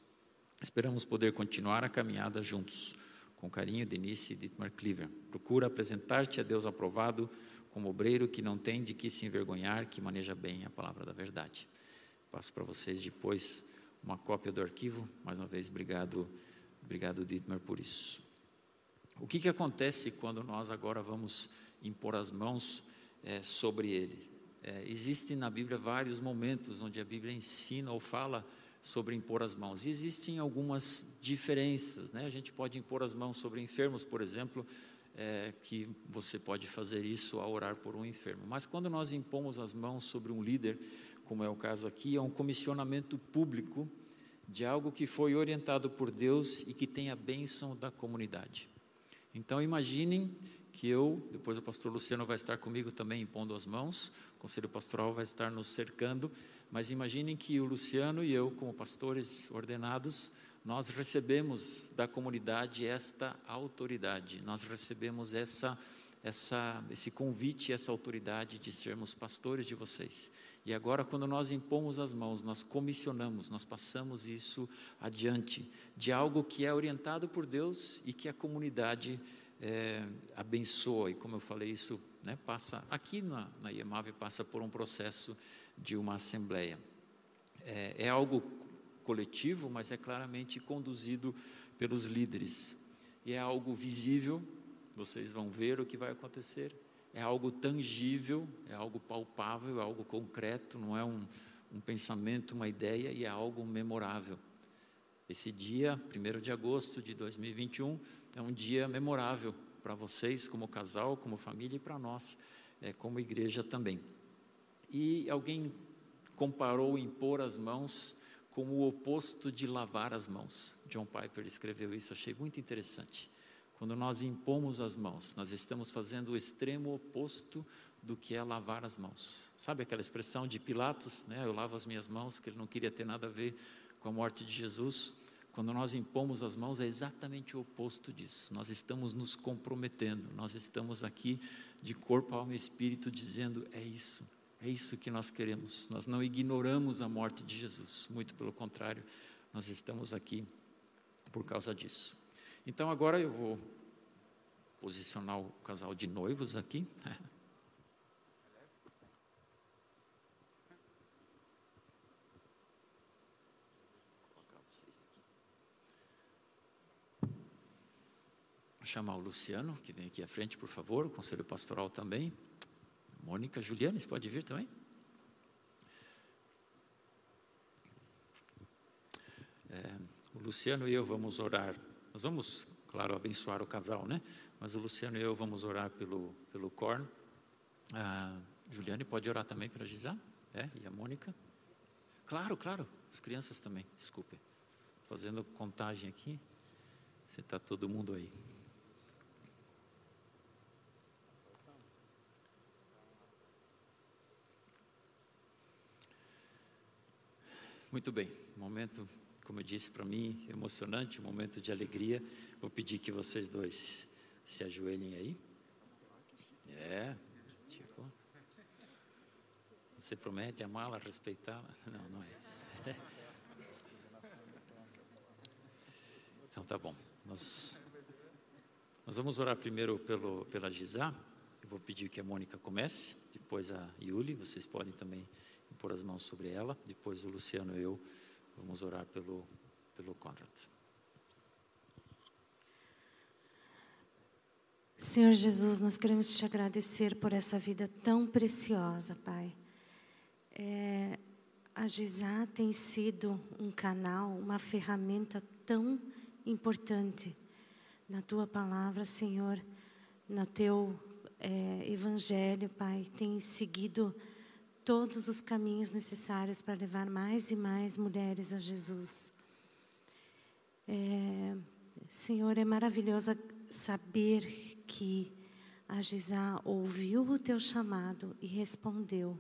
Esperamos poder continuar a caminhada juntos. Com carinho, Denise e Dietmar Cleaver. Procura apresentar-te a Deus aprovado como obreiro que não tem de que se envergonhar, que maneja bem a palavra da verdade. Passo para vocês depois uma cópia do arquivo. Mais uma vez, obrigado, obrigado Dietmar por isso. O que, que acontece quando nós agora vamos impor as mãos é, sobre ele? É, existem na Bíblia vários momentos onde a Bíblia ensina ou fala sobre impor as mãos. E existem algumas diferenças, né? A gente pode impor as mãos sobre enfermos, por exemplo, é, que você pode fazer isso ao orar por um enfermo. Mas quando nós impomos as mãos sobre um líder, como é o caso aqui, é um comissionamento público de algo que foi orientado por Deus e que tem a bênção da comunidade. Então imaginem que eu, depois o pastor Luciano vai estar comigo também impondo as mãos, conselho pastoral vai estar nos cercando, mas imaginem que o Luciano e eu, como pastores ordenados, nós recebemos da comunidade esta autoridade, nós recebemos essa, essa, esse convite, essa autoridade de sermos pastores de vocês. E agora, quando nós impomos as mãos, nós comissionamos, nós passamos isso adiante, de algo que é orientado por Deus e que a comunidade é, abençoa. E como eu falei, isso né, passa, aqui na, na IEMAV, passa por um processo de uma assembleia. É, é algo coletivo, mas é claramente conduzido pelos líderes. E é algo visível, vocês vão ver o que vai acontecer. É algo tangível, é algo palpável, é algo concreto, não é um, um pensamento, uma ideia, e é algo memorável. Esse dia, 1 de agosto de 2021, é um dia memorável para vocês, como casal, como família, e para nós, é, como igreja também. E alguém comparou impor as mãos como o oposto de lavar as mãos. John Piper escreveu isso, achei muito interessante. Quando nós impomos as mãos, nós estamos fazendo o extremo oposto do que é lavar as mãos. Sabe aquela expressão de Pilatos, né? Eu lavo as minhas mãos, que ele não queria ter nada a ver com a morte de Jesus. Quando nós impomos as mãos, é exatamente o oposto disso. Nós estamos nos comprometendo, nós estamos aqui de corpo, alma e espírito dizendo: é isso, é isso que nós queremos. Nós não ignoramos a morte de Jesus, muito pelo contrário, nós estamos aqui por causa disso. Então agora eu vou posicionar o casal de noivos aqui. <laughs> chamar o Luciano, que vem aqui à frente, por favor, o conselho pastoral também. Mônica, Juliana, você pode vir também? É, o Luciano e eu vamos orar. Nós vamos, claro, abençoar o casal, né? Mas o Luciano e eu vamos orar pelo, pelo Corn. A Juliane pode orar também para Gisá? É? E a Mônica? Claro, claro. As crianças também, desculpe. Fazendo contagem aqui. Você está todo mundo aí. Muito bem, momento, como eu disse para mim, emocionante, um momento de alegria. Vou pedir que vocês dois se ajoelhem aí. É, tipo. Você promete amá-la, respeitá-la? Não, não é isso. <laughs> Então tá bom. Nós, nós vamos orar primeiro pelo, pela Gisá. Eu vou pedir que a Mônica comece, depois a Yuli, vocês podem também pôr as mãos sobre ela. Depois o Luciano e eu vamos orar pelo, pelo Conrad. Senhor Jesus, nós queremos te agradecer por essa vida tão preciosa, Pai. É, a Gisá tem sido um canal, uma ferramenta tão importante na tua palavra, Senhor, no teu é, evangelho, Pai, tem seguido todos os caminhos necessários para levar mais e mais mulheres a Jesus. É, Senhor, é maravilhoso saber que a Gisá ouviu o teu chamado e respondeu.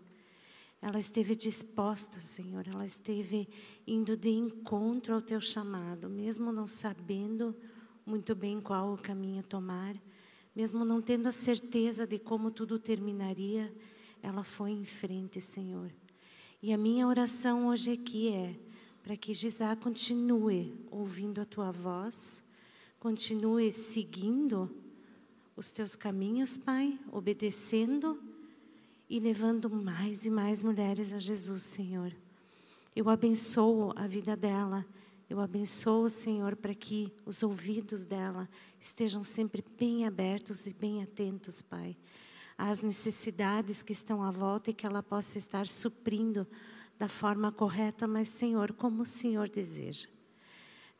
Ela esteve disposta, Senhor, ela esteve indo de encontro ao teu chamado, mesmo não sabendo muito bem qual o caminho tomar, mesmo não tendo a certeza de como tudo terminaria, ela foi em frente, Senhor. E a minha oração hoje aqui é para que Gisá continue ouvindo a tua voz, continue seguindo os teus caminhos, Pai, obedecendo e levando mais e mais mulheres a Jesus, Senhor. Eu abençoo a vida dela. Eu abençoo, Senhor, para que os ouvidos dela estejam sempre bem abertos e bem atentos, Pai, às necessidades que estão à volta e que ela possa estar suprindo da forma correta, mas, Senhor, como o Senhor deseja.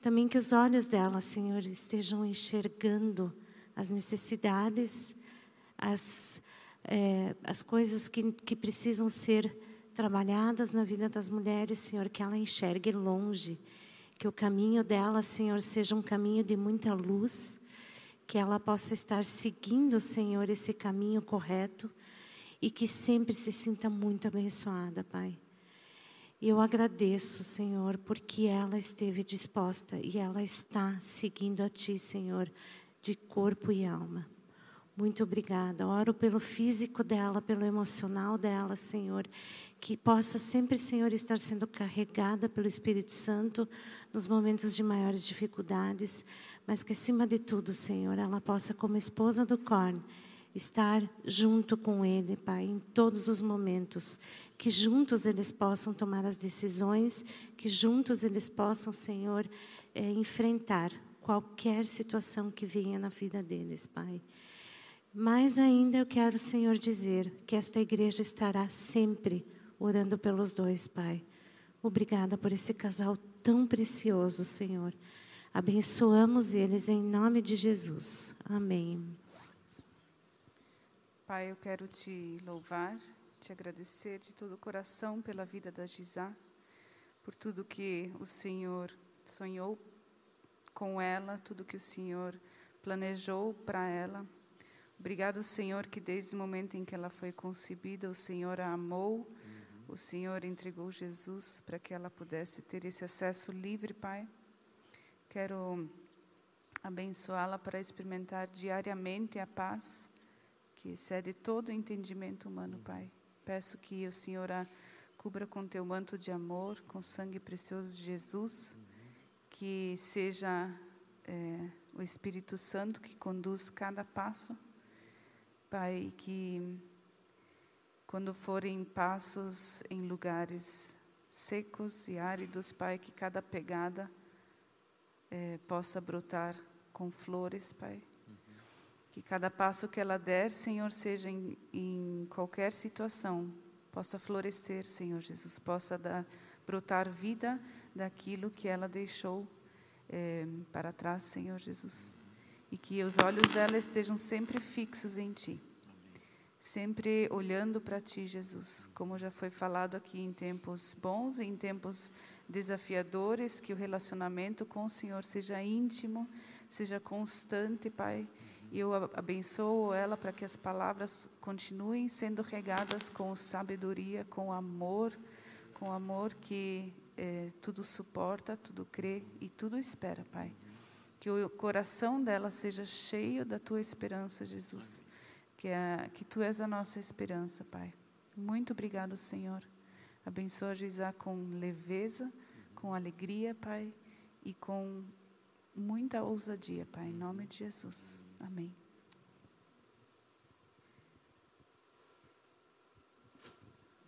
Também que os olhos dela, Senhor, estejam enxergando as necessidades, as é, as coisas que, que precisam ser trabalhadas na vida das mulheres, Senhor, que ela enxergue longe, que o caminho dela, Senhor, seja um caminho de muita luz, que ela possa estar seguindo, Senhor, esse caminho correto e que sempre se sinta muito abençoada, Pai. Eu agradeço, Senhor, porque ela esteve disposta e ela está seguindo a Ti, Senhor, de corpo e alma. Muito obrigada. Oro pelo físico dela, pelo emocional dela, Senhor. Que possa sempre, Senhor, estar sendo carregada pelo Espírito Santo nos momentos de maiores dificuldades. Mas que, acima de tudo, Senhor, ela possa, como esposa do Corn, estar junto com Ele, Pai, em todos os momentos. Que juntos eles possam tomar as decisões, que juntos eles possam, Senhor, é, enfrentar qualquer situação que venha na vida deles, Pai. Mais ainda eu quero, Senhor, dizer que esta igreja estará sempre orando pelos dois, Pai. Obrigada por esse casal tão precioso, Senhor. Abençoamos eles em nome de Jesus. Amém. Pai, eu quero te louvar, te agradecer de todo o coração pela vida da Gisá, por tudo que o Senhor sonhou com ela, tudo que o Senhor planejou para ela. Obrigado, Senhor, que desde o momento em que ela foi concebida, o Senhor a amou, uhum. o Senhor entregou Jesus para que ela pudesse ter esse acesso livre, Pai. Quero abençoá-la para experimentar diariamente a paz que excede todo o entendimento humano. Pai. Peço que o Senhor a cubra com teu manto de amor, com sangue precioso de Jesus, uhum. que seja é, o Espírito Santo que conduz cada passo Pai, que quando forem passos em lugares secos e áridos, Pai, que cada pegada é, possa brotar com flores, Pai. Que cada passo que ela der, Senhor, seja em, em qualquer situação, possa florescer, Senhor Jesus, possa dar, brotar vida daquilo que ela deixou é, para trás, Senhor Jesus e que os olhos dela estejam sempre fixos em Ti. Sempre olhando para Ti, Jesus, como já foi falado aqui em tempos bons e em tempos desafiadores, que o relacionamento com o Senhor seja íntimo, seja constante, Pai. E eu abençoo ela para que as palavras continuem sendo regadas com sabedoria, com amor, com amor que é, tudo suporta, tudo crê e tudo espera, Pai. Que o coração dela seja cheio da tua esperança, Jesus. Que, é, que tu és a nossa esperança, Pai. Muito obrigado, Senhor. Abençoa Gisá com leveza, com alegria, Pai, e com muita ousadia, Pai, em nome de Jesus. Amém.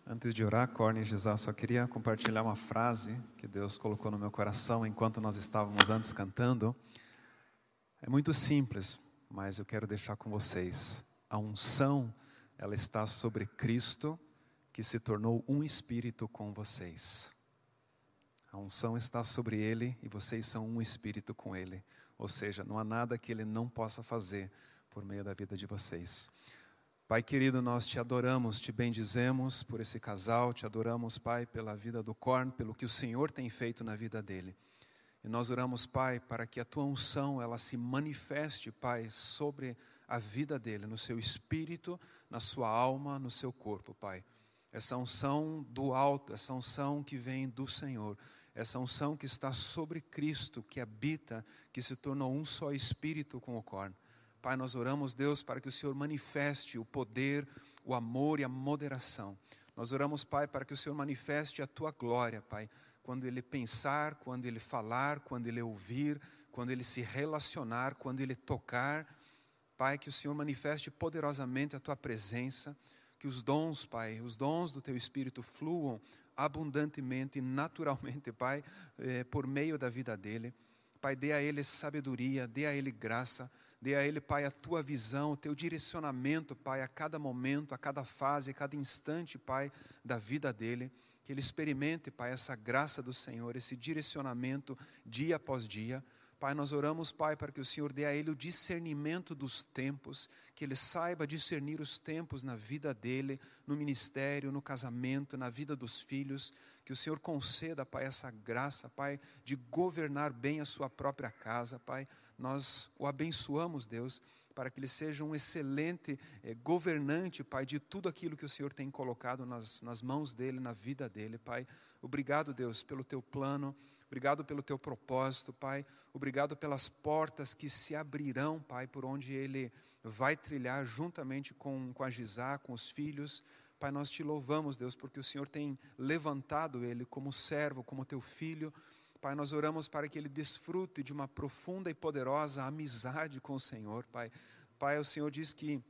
Antes de orar, Corne e Gisá, só queria compartilhar uma frase que Deus colocou no meu coração enquanto nós estávamos antes cantando. É muito simples, mas eu quero deixar com vocês. A unção, ela está sobre Cristo, que se tornou um espírito com vocês. A unção está sobre ele e vocês são um espírito com ele. Ou seja, não há nada que ele não possa fazer por meio da vida de vocês. Pai querido, nós te adoramos, te bendizemos por esse casal, te adoramos, Pai, pela vida do Corn, pelo que o Senhor tem feito na vida dele. E nós oramos, Pai, para que a tua unção ela se manifeste, Pai, sobre a vida dele, no seu espírito, na sua alma, no seu corpo, Pai. Essa unção do alto, essa unção que vem do Senhor, essa unção que está sobre Cristo, que habita, que se tornou um só espírito com o Corn. Pai, nós oramos, Deus, para que o Senhor manifeste o poder, o amor e a moderação. Nós oramos, Pai, para que o Senhor manifeste a tua glória, Pai, quando ele pensar, quando ele falar, quando ele ouvir, quando ele se relacionar, quando ele tocar. Pai, que o Senhor manifeste poderosamente a tua presença, que os dons, Pai, os dons do teu Espírito fluam abundantemente e naturalmente, Pai, eh, por meio da vida dele. Pai, dê a ele sabedoria, dê a ele graça Dê a Ele, Pai, a tua visão, o teu direcionamento, Pai, a cada momento, a cada fase, a cada instante, Pai, da vida dele. Que ele experimente, Pai, essa graça do Senhor, esse direcionamento dia após dia. Pai, nós oramos, Pai, para que o Senhor dê a ele o discernimento dos tempos, que ele saiba discernir os tempos na vida dele, no ministério, no casamento, na vida dos filhos, que o Senhor conceda, Pai, essa graça, Pai, de governar bem a sua própria casa, Pai. Nós o abençoamos, Deus, para que ele seja um excelente eh, governante, Pai, de tudo aquilo que o Senhor tem colocado nas, nas mãos dele, na vida dele, Pai. Obrigado, Deus, pelo teu plano. Obrigado pelo teu propósito, Pai. Obrigado pelas portas que se abrirão, Pai, por onde ele vai trilhar juntamente com, com a Gizá, com os filhos. Pai, nós te louvamos, Deus, porque o Senhor tem levantado ele como servo, como teu filho. Pai, nós oramos para que ele desfrute de uma profunda e poderosa amizade com o Senhor, Pai. Pai, o Senhor diz que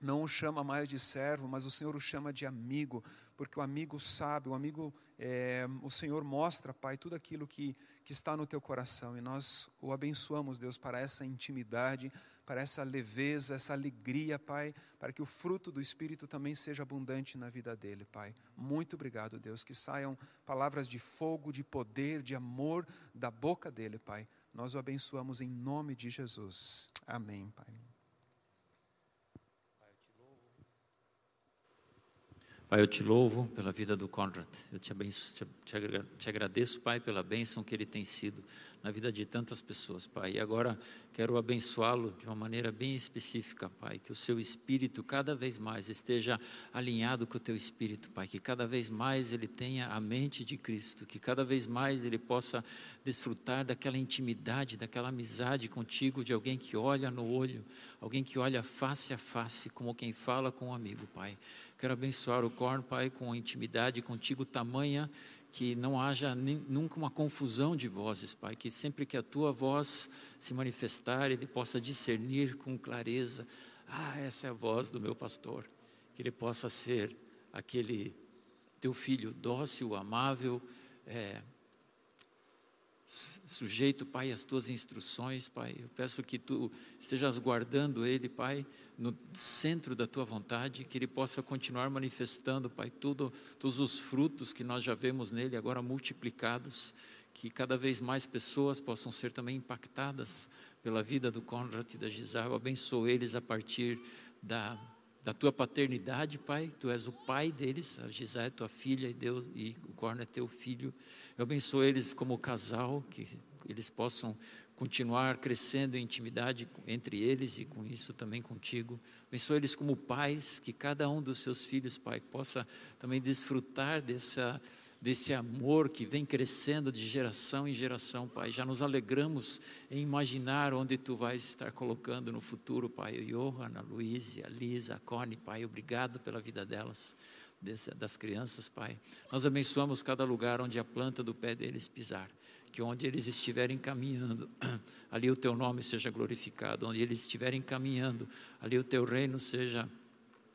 não o chama mais de servo, mas o Senhor o chama de amigo, porque o amigo sabe, o amigo, é, o Senhor mostra, Pai, tudo aquilo que, que está no teu coração, e nós o abençoamos, Deus, para essa intimidade, para essa leveza, essa alegria, Pai, para que o fruto do Espírito também seja abundante na vida dele, Pai. Muito obrigado, Deus, que saiam palavras de fogo, de poder, de amor da boca dele, Pai. Nós o abençoamos em nome de Jesus. Amém, Pai. Pai, eu te louvo pela vida do Conrad. Eu te, abenço, te, te, agradeço, Pai, pela bênção que ele tem sido na vida de tantas pessoas, Pai. E agora quero abençoá-lo de uma maneira bem específica, Pai. Que o seu espírito cada vez mais esteja alinhado com o teu espírito, Pai. Que cada vez mais ele tenha a mente de Cristo. Que cada vez mais ele possa desfrutar daquela intimidade, daquela amizade contigo, de alguém que olha no olho, alguém que olha face a face, como quem fala com um amigo, Pai. Quero abençoar o Corn, Pai, com intimidade contigo tamanha que não haja nem, nunca uma confusão de vozes, Pai, que sempre que a tua voz se manifestar, ele possa discernir com clareza: ah, essa é a voz do meu pastor. Que ele possa ser aquele teu filho dócil, amável, é, sujeito, Pai, às tuas instruções, Pai. Eu peço que tu estejas guardando ele, Pai, no centro da tua vontade, que ele possa continuar manifestando, Pai, tudo, todos os frutos que nós já vemos nele agora multiplicados, que cada vez mais pessoas possam ser também impactadas pela vida do Conrad e da Gisela. Eu abençoo eles a partir da da tua paternidade, Pai. Tu és o pai deles, a Gisá é tua filha e Deus e o Corno é teu filho. Eu abençoo eles como casal, que eles possam continuar crescendo em intimidade entre eles e com isso também contigo. Abençoa eles como pais, que cada um dos seus filhos, Pai, possa também desfrutar dessa desse amor que vem crescendo de geração em geração, Pai. Já nos alegramos em imaginar onde Tu vais estar colocando no futuro, Pai. O Johan, a Luísa, a Lisa, a Connie, Pai, obrigado pela vida delas, das crianças, Pai. Nós abençoamos cada lugar onde a planta do pé deles pisar que onde eles estiverem caminhando, <clears throat> ali o teu nome seja glorificado, onde eles estiverem caminhando, ali o teu reino seja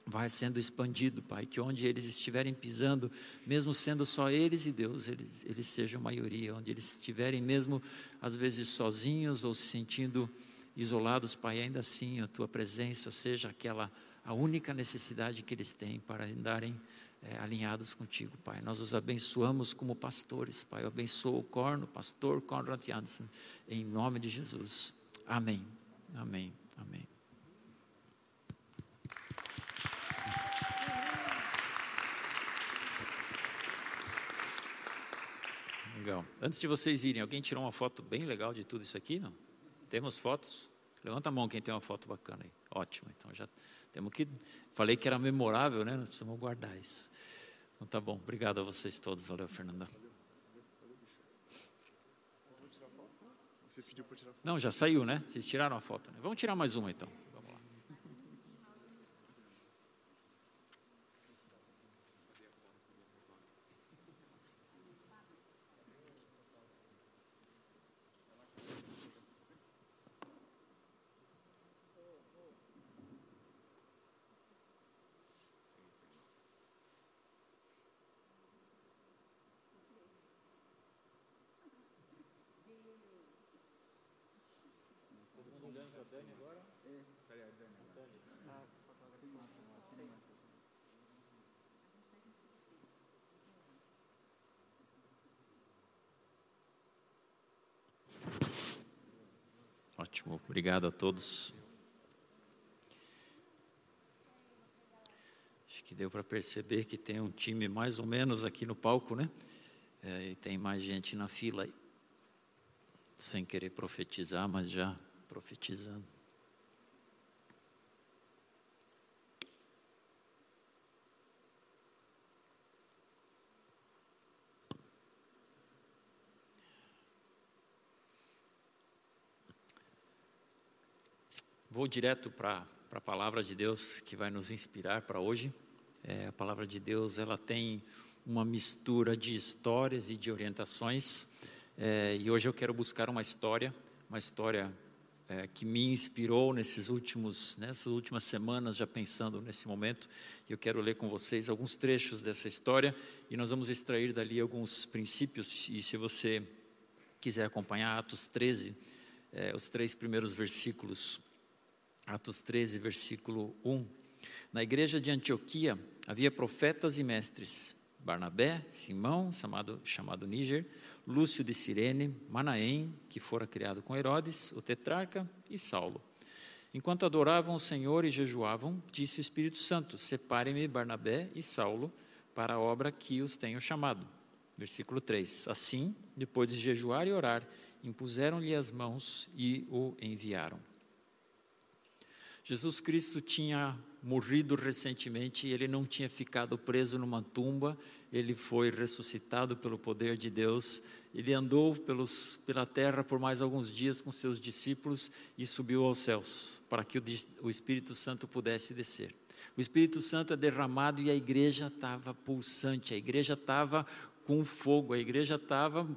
vai sendo expandido, Pai, que onde eles estiverem pisando, mesmo sendo só eles e Deus, eles, eles sejam maioria, onde eles estiverem mesmo às vezes sozinhos ou se sentindo isolados, Pai, ainda assim a tua presença seja aquela a única necessidade que eles têm para andarem é, alinhados contigo, Pai. Nós os abençoamos como pastores, Pai. Eu abençoo o Corno, pastor Conrad Janssen, em nome de Jesus. Amém. Amém. Amém. Legal. Antes de vocês irem, alguém tirou uma foto bem legal de tudo isso aqui? Não? Temos fotos? Levanta a mão quem tem uma foto bacana aí. Ótimo. Então já temos que. Falei que era memorável, né? Nós precisamos guardar isso. Então tá bom. Obrigado a vocês todos. Valeu, Fernanda. Não, já saiu, né? Vocês tiraram a foto. Né? Vamos tirar mais uma então. Ótimo, obrigado a todos. Acho que deu para perceber que tem um time mais ou menos aqui no palco, né? É, e tem mais gente na fila. Sem querer profetizar, mas já profetizando. Vou direto para a palavra de Deus que vai nos inspirar para hoje. É, a palavra de Deus ela tem uma mistura de histórias e de orientações. É, e hoje eu quero buscar uma história, uma história é, que me inspirou nesses últimos, nessas últimas semanas, já pensando nesse momento. Eu quero ler com vocês alguns trechos dessa história e nós vamos extrair dali alguns princípios. E se você quiser acompanhar Atos 13, é, os três primeiros versículos Atos 13, versículo 1. Na igreja de Antioquia havia profetas e mestres: Barnabé, Simão, chamado, chamado Níger, Lúcio de Cirene, Manaém, que fora criado com Herodes, o tetrarca, e Saulo. Enquanto adoravam o Senhor e jejuavam, disse o Espírito Santo: Separe-me Barnabé e Saulo para a obra que os tenho chamado. Versículo 3. Assim, depois de jejuar e orar, impuseram-lhe as mãos e o enviaram. Jesus Cristo tinha morrido recentemente, ele não tinha ficado preso numa tumba, ele foi ressuscitado pelo poder de Deus. Ele andou pelos, pela terra por mais alguns dias com seus discípulos e subiu aos céus, para que o, o Espírito Santo pudesse descer. O Espírito Santo é derramado e a igreja estava pulsante, a igreja estava com fogo, a igreja estava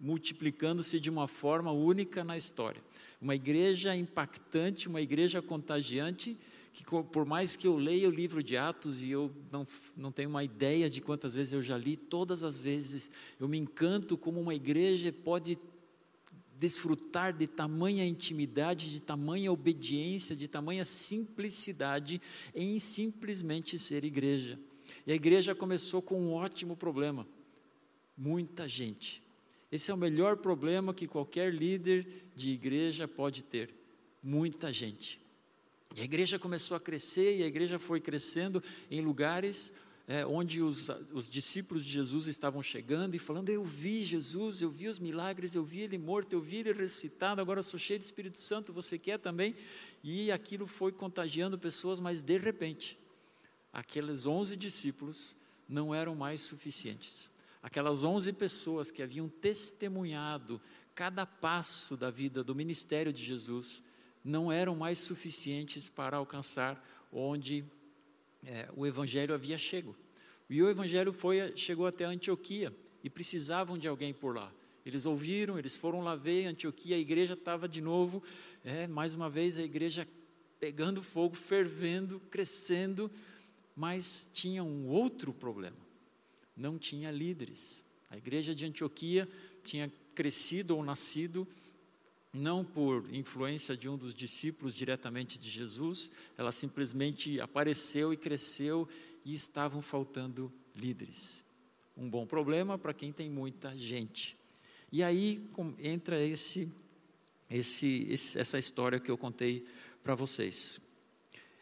multiplicando-se de uma forma única na história uma igreja impactante, uma igreja contagiante, que por mais que eu leia o livro de Atos e eu não, não tenho uma ideia de quantas vezes eu já li, todas as vezes eu me encanto como uma igreja pode desfrutar de tamanha intimidade, de tamanha obediência, de tamanha simplicidade em simplesmente ser igreja. E a igreja começou com um ótimo problema: muita gente. Esse é o melhor problema que qualquer líder de igreja pode ter. Muita gente. E a igreja começou a crescer, e a igreja foi crescendo em lugares é, onde os, os, discípulos de Jesus estavam chegando e falando: Eu vi Jesus, eu vi os milagres, eu vi ele morto, eu vi ele ressuscitado, agora sou cheio do Espírito Santo, você quer também? E aquilo foi contagiando pessoas, mas de repente, aqueles onze discípulos não eram mais suficientes aquelas 11 pessoas que haviam testemunhado cada passo da vida do ministério de Jesus, não eram mais suficientes para alcançar onde é, o evangelho havia chego. E o evangelho foi, chegou até Antioquia e precisavam de alguém por lá. Eles ouviram, eles foram lá ver Antioquia, a igreja estava de novo, é, mais uma vez a igreja pegando fogo, fervendo, crescendo, mas tinha um outro problema. Não tinha líderes. A igreja de Antioquia tinha crescido ou nascido não por influência de um dos discípulos diretamente de Jesus, ela simplesmente apareceu e cresceu e estavam faltando líderes. Um bom problema para quem tem muita gente. E aí entra esse, esse, essa história que eu contei para vocês.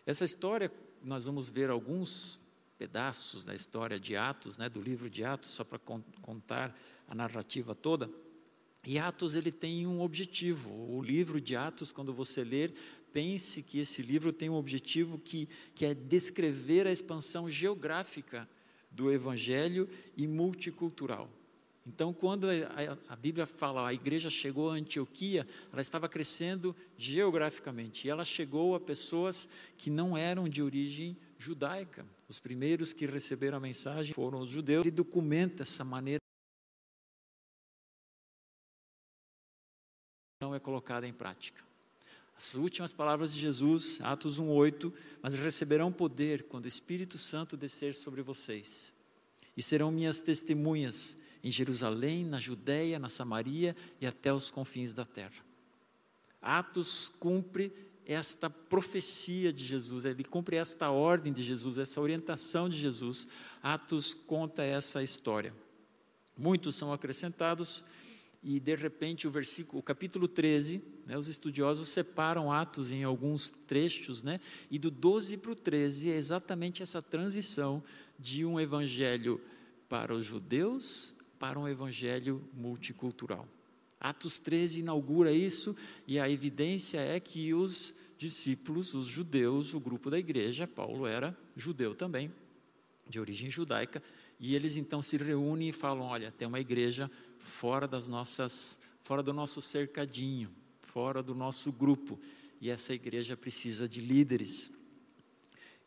Essa história, nós vamos ver alguns pedaços da história de Atos, né, do livro de Atos, só para contar a narrativa toda. E Atos ele tem um objetivo. O livro de Atos, quando você ler, pense que esse livro tem um objetivo que, que é descrever a expansão geográfica do evangelho e multicultural. Então, quando a, a, Bíblia fala a igreja chegou a Antioquia, ela estava crescendo geograficamente. E ela chegou a pessoas que não eram de origem judaica. Os primeiros que receberam a mensagem foram os judeus. Ele documenta essa maneira é colocada em prática. As últimas palavras de Jesus, Atos 1:8, mas receberão poder quando o Espírito Santo descer sobre vocês. E serão minhas testemunhas em Jerusalém, na Judéia, na Samaria e até os confins da terra. Atos cumpre esta profecia de Jesus, ele cumpre esta ordem de Jesus, essa orientação de Jesus. Atos conta essa história. Muitos são acrescentados e de repente o versículo, o capítulo 13, né, os estudiosos separam Atos em alguns trechos, né, e do 12 para o 13 é exatamente essa transição de um evangelho para os judeus para um evangelho multicultural. Atos 13 inaugura isso e a evidência é que os discípulos, os judeus, o grupo da igreja, Paulo era judeu também, de origem judaica, e eles então se reúnem e falam: olha, tem uma igreja fora das nossas, fora do nosso cercadinho, fora do nosso grupo, e essa igreja precisa de líderes.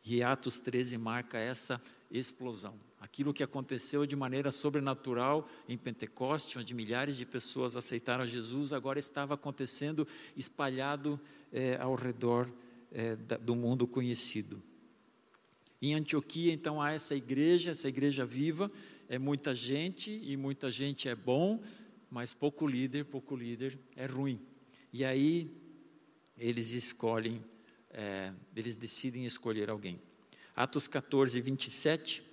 E Atos 13 marca essa explosão. Aquilo que aconteceu de maneira sobrenatural em Pentecoste, onde milhares de pessoas aceitaram Jesus, agora estava acontecendo espalhado é, ao redor é, da, do mundo conhecido. Em Antioquia, então, há essa igreja, essa igreja viva, é muita gente e muita gente é bom, mas pouco líder, pouco líder é ruim. E aí eles escolhem, é, eles decidem escolher alguém. Atos 14, 27,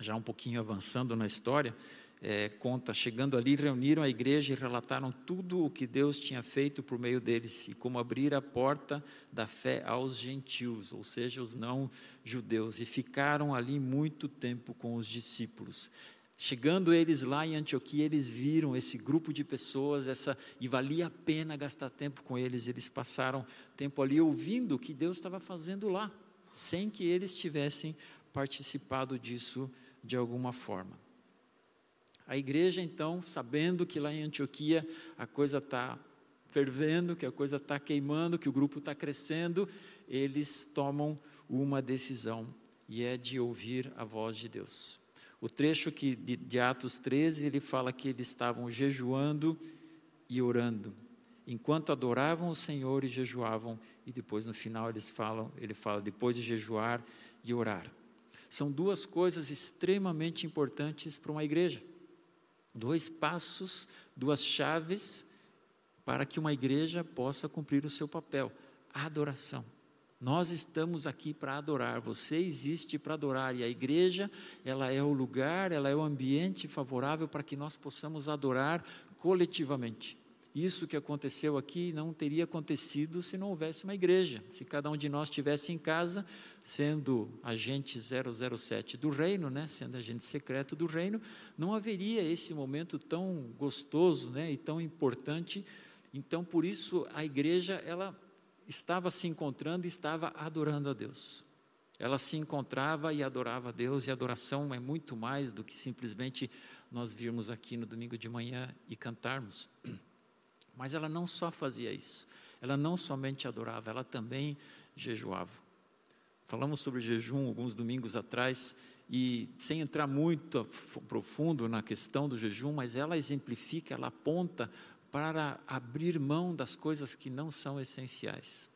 já um pouquinho avançando na história, é, conta, chegando ali, reuniram a igreja e relataram tudo o que Deus tinha feito por meio deles e como abrir a porta da fé aos gentios, ou seja, os não judeus, e ficaram ali muito tempo com os discípulos. Chegando eles lá em Antioquia, eles viram esse grupo de pessoas, essa e valia a pena gastar tempo com eles. Eles passaram tempo ali ouvindo o que Deus estava fazendo lá, sem que eles tivessem participado disso de alguma forma. A igreja, então, sabendo que lá em Antioquia a coisa está fervendo, que a coisa está queimando, que o grupo está crescendo, eles tomam uma decisão e é de ouvir a voz de Deus. O trecho que, de, de Atos 13, ele fala que eles estavam jejuando e orando, enquanto adoravam o Senhor e jejuavam, e depois no final eles falam, ele fala depois de jejuar e orar. São duas coisas extremamente importantes para uma igreja. Dois passos, duas chaves para que uma igreja possa cumprir o seu papel: a adoração. Nós estamos aqui para adorar, você existe para adorar e a igreja, ela é o lugar, ela é o ambiente favorável para que nós possamos adorar coletivamente. Isso que aconteceu aqui não teria acontecido se não houvesse uma igreja. Se cada um de nós estivesse em casa, sendo agente 007 do reino, né, sendo agente secreto do reino, não haveria esse momento tão gostoso, né, e tão importante. Então, por isso a igreja ela estava se encontrando e estava adorando a Deus. Ela se encontrava e adorava a Deus, e adoração é muito mais do que simplesmente nós virmos aqui no domingo de manhã e cantarmos. Mas ela não só fazia isso, ela não somente adorava, ela também jejuava. Falamos sobre jejum alguns domingos atrás e sem entrar muito profundo na questão do jejum, mas ela exemplifica, ela aponta para abrir mão das coisas que não são essenciais.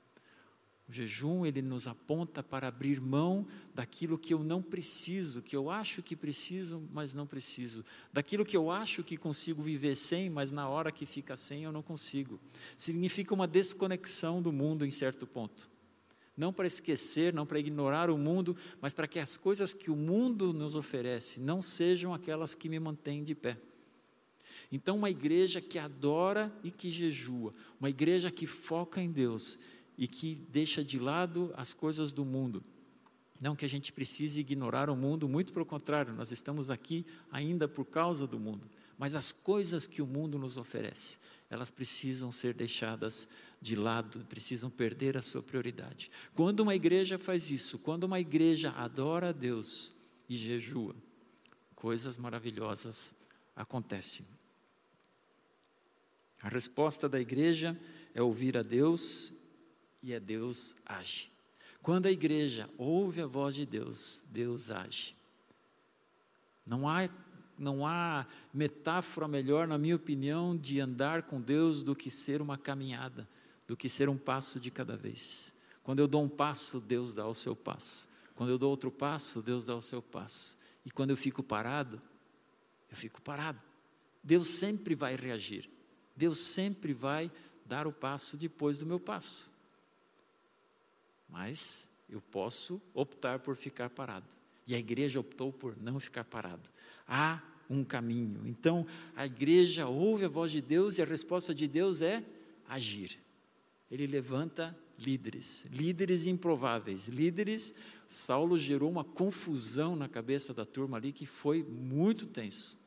O jejum, ele nos aponta para abrir mão daquilo que eu não preciso, que eu acho que preciso, mas não preciso. Daquilo que eu acho que consigo viver sem, mas na hora que fica sem eu não consigo. Significa uma desconexão do mundo em certo ponto. Não para esquecer, não para ignorar o mundo, mas para que as coisas que o mundo nos oferece não sejam aquelas que me mantêm de pé. Então, uma igreja que adora e que jejua, uma igreja que foca em Deus e que deixa de lado as coisas do mundo. Não que a gente precise ignorar o mundo, muito pelo contrário, nós estamos aqui ainda por causa do mundo. Mas as coisas que o mundo nos oferece, elas precisam ser deixadas de lado, precisam perder a sua prioridade. Quando uma igreja faz isso, quando uma igreja adora a Deus e jejua, coisas maravilhosas acontecem. A resposta da igreja é ouvir a Deus e a Deus age. Quando a igreja ouve a voz de Deus, Deus age. Não há, não há metáfora melhor, na minha opinião, de andar com Deus do que ser uma caminhada, do que ser um passo de cada vez. Quando eu dou um passo, Deus dá o seu passo. Quando eu dou outro passo, Deus dá o seu passo. E quando eu fico parado, eu fico parado. Deus sempre vai reagir. Deus sempre vai dar o passo depois do meu passo. Mas eu posso optar por ficar parado. E a igreja optou por não ficar parado. Há um caminho. Então, a igreja ouve a voz de Deus e a resposta de Deus é agir. Ele levanta líderes, líderes improváveis, líderes. Saulo gerou uma confusão na cabeça da turma ali que foi muito tenso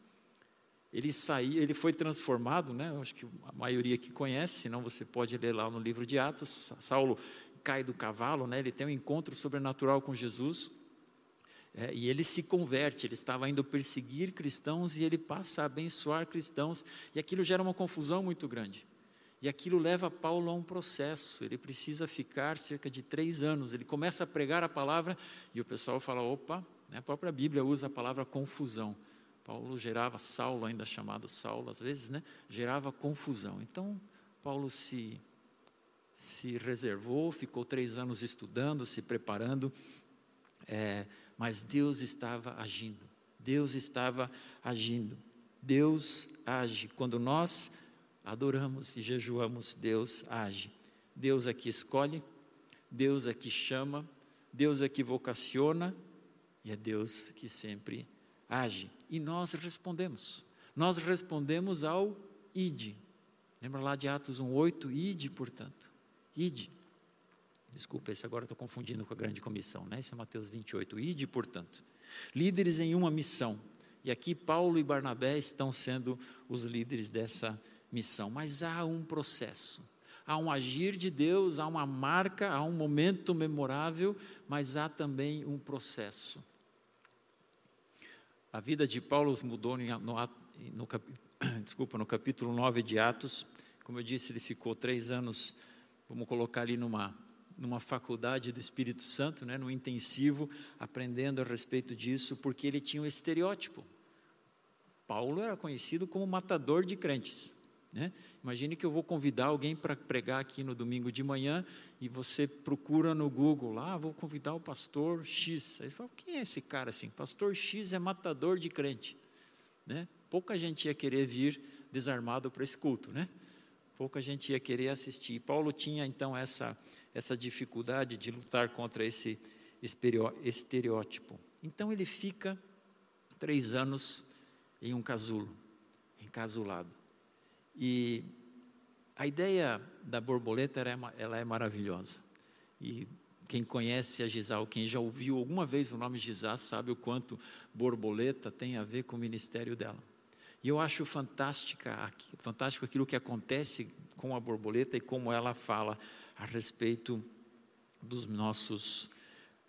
ele saiu, ele foi transformado, né? Acho que a maioria que conhece, senão você pode ler lá no livro de Atos. Saulo cai do cavalo, né? Ele tem um encontro sobrenatural com Jesus. É, e ele se converte, ele estava indo perseguir cristãos e ele passa a abençoar cristãos, e aquilo gera uma confusão muito grande. E aquilo leva Paulo a um processo, ele precisa ficar cerca de três anos. Ele começa a pregar a palavra e o pessoal fala: opa, né? a própria Bíblia usa a palavra confusão. Paulo gerava, Saulo, ainda chamado Saulo, às vezes, né, gerava confusão. Então, Paulo se, se reservou, ficou três anos estudando, se preparando, é, mas Deus estava agindo. Deus estava agindo. Deus age. Quando nós adoramos e jejuamos, Deus age. Deus aqui escolhe, Deus aqui chama, Deus aqui vocaciona, e é Deus que sempre age. E nós respondemos. Nós respondemos ao ide. Lembra lá de Atos 1,8? Ide, portanto. Ide. Desculpa, esse agora estou confundindo com a grande comissão, né? Esse é Mateus 28. Ide, portanto. Líderes em uma missão. E aqui Paulo e Barnabé estão sendo os líderes dessa missão. Mas há um processo. Há um agir de Deus, há uma marca, há um momento memorável, mas há também um processo. A vida de Paulo mudou no, no, <coughs> desculpa, no capítulo 9 de Atos. Como eu disse, ele ficou três anos, vamos colocar ali numa, numa faculdade do Espírito Santo, né, no intensivo, aprendendo a respeito disso, porque ele tinha um estereótipo. Paulo era conhecido como matador de crentes. Né? Imagine que eu vou convidar alguém para pregar aqui no domingo de manhã e você procura no Google lá, ah, vou convidar o pastor X. Aí você fala, quem é esse cara assim? Pastor X é matador de crente. Né? Pouca gente ia querer vir desarmado para esse culto, né? Pouca gente ia querer assistir. Paulo tinha então essa, essa dificuldade de lutar contra esse estereótipo. Então ele fica três anos em um casulo, encasulado. E a ideia da borboleta ela é maravilhosa. E quem conhece a Gisal, quem já ouviu alguma vez o nome Gisal, sabe o quanto borboleta tem a ver com o ministério dela. E eu acho fantástica, fantástico aquilo que acontece com a borboleta e como ela fala a respeito dos nossos,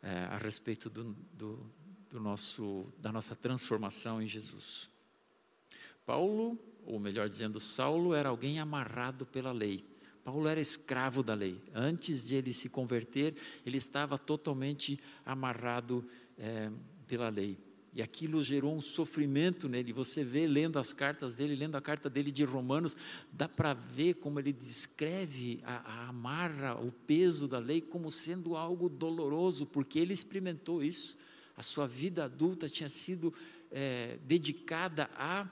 é, a respeito do, do, do nosso, da nossa transformação em Jesus. Paulo, ou melhor dizendo, Saulo era alguém amarrado pela lei. Paulo era escravo da lei. Antes de ele se converter, ele estava totalmente amarrado é, pela lei. E aquilo gerou um sofrimento nele. Você vê lendo as cartas dele, lendo a carta dele de Romanos, dá para ver como ele descreve a, a amarra, o peso da lei como sendo algo doloroso, porque ele experimentou isso. A sua vida adulta tinha sido é, dedicada a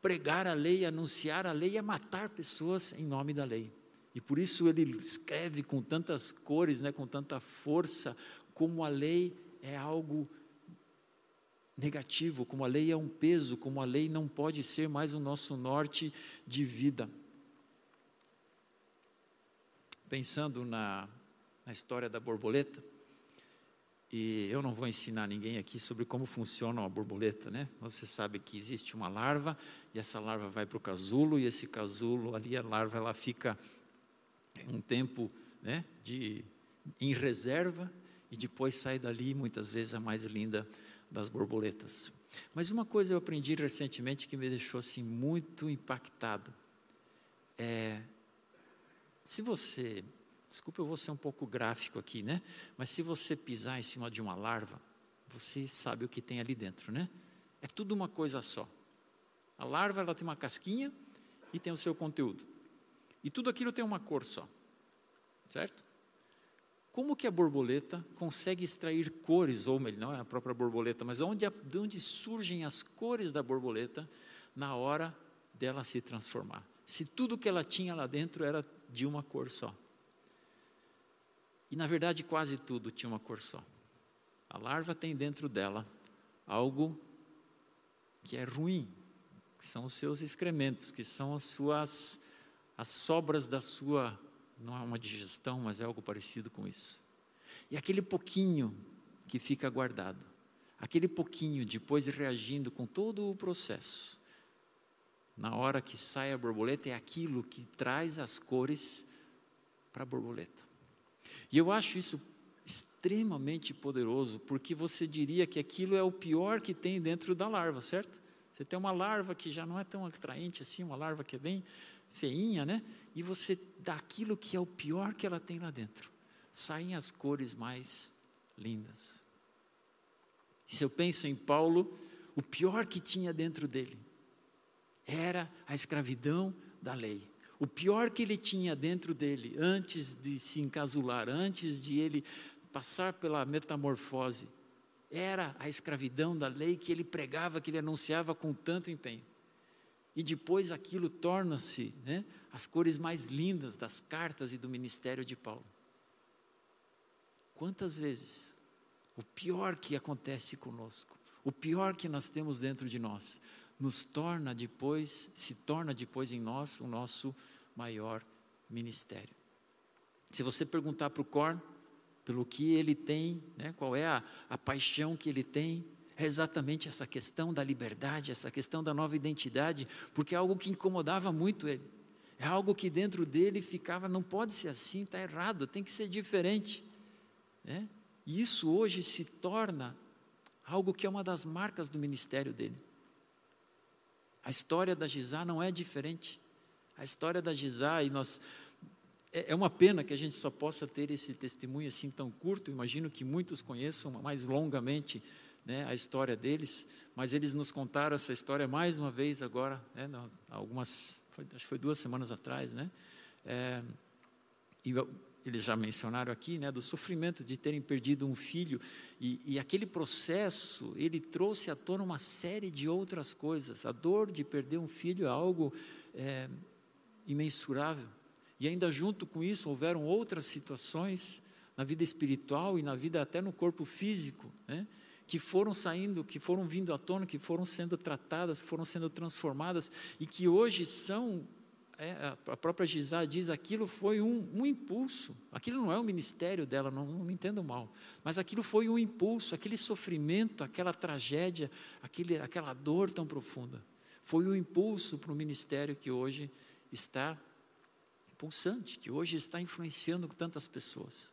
pregar a lei, anunciar a lei e a matar pessoas em nome da lei. E por isso ele escreve com tantas cores, né, com tanta força, como a lei é algo negativo, como a lei é um peso, como a lei não pode ser mais o nosso norte de vida. Pensando na, na história da borboleta, e eu não vou ensinar ninguém aqui sobre como funciona uma borboleta, né? Você sabe que existe uma larva e essa larva vai para o casulo e esse casulo ali a larva ela fica um tempo, né, de em reserva e depois sai dali muitas vezes a mais linda das borboletas. Mas uma coisa eu aprendi recentemente que me deixou assim muito impactado. É, se você, desculpa, eu vou ser um pouco gráfico aqui, né? Mas se você pisar em cima de uma larva, você sabe o que tem ali dentro, né? É tudo uma coisa só. A larva ela tem uma casquinha e tem o seu conteúdo. E tudo aquilo tem uma cor só. Certo? Como que a borboleta consegue extrair cores, ou melhor, não é a própria borboleta, mas onde, de onde surgem as cores da borboleta na hora dela se transformar? Se tudo que ela tinha lá dentro era de uma cor só. E na verdade quase tudo tinha uma cor só. A larva tem dentro dela algo que é ruim, que são os seus excrementos, que são as suas as sobras da sua não é uma digestão, mas é algo parecido com isso. E aquele pouquinho que fica guardado, aquele pouquinho depois reagindo com todo o processo, na hora que sai a borboleta, é aquilo que traz as cores para a borboleta. E eu acho isso extremamente poderoso, porque você diria que aquilo é o pior que tem dentro da larva, certo? Você tem uma larva que já não é tão atraente assim, uma larva que é bem feinha, né? E você dá aquilo que é o pior que ela tem lá dentro. Saem as cores mais lindas. E se eu penso em Paulo, o pior que tinha dentro dele era a escravidão da lei. O pior que ele tinha dentro dele, antes de se encasular, antes de ele passar pela metamorfose, era a escravidão da lei que ele pregava, que ele anunciava com tanto empenho. E depois aquilo torna-se né, as cores mais lindas das cartas e do ministério de Paulo. Quantas vezes o pior que acontece conosco, o pior que nós temos dentro de nós, nos torna depois, se torna depois em nós o nosso maior ministério. Se você perguntar para o Corn, pelo que ele tem, né, qual é a, a paixão que ele tem, é exatamente essa questão da liberdade, essa questão da nova identidade, porque é algo que incomodava muito ele. É algo que dentro dele ficava, não pode ser assim, está errado, tem que ser diferente. Né? E isso hoje se torna algo que é uma das marcas do ministério dele. A história da Gizá não é diferente. A história da Gizá, e nós. É, é uma pena que a gente só possa ter esse testemunho assim tão curto. Imagino que muitos conheçam mais longamente né, a história deles, mas eles nos contaram essa história mais uma vez agora, né, algumas, foi, acho que foi duas semanas atrás, né, é, e eles já mencionaram aqui, né, do sofrimento de terem perdido um filho, e, e, aquele processo, ele trouxe à tona uma série de outras coisas, a dor de perder um filho é algo é, imensurável, e ainda junto com isso houveram outras situações na vida espiritual e na vida até no corpo físico, né, que foram saindo, que foram vindo à tona, que foram sendo tratadas, que foram sendo transformadas e que hoje são. É, a própria Gisá diz aquilo foi um, um, impulso, aquilo não é o ministério dela, não, não me entendo mal, mas aquilo foi um impulso, aquele sofrimento, aquela tragédia, aquele, aquela dor tão profunda, foi um impulso para o ministério que hoje está pulsante, que hoje está influenciando tantas pessoas.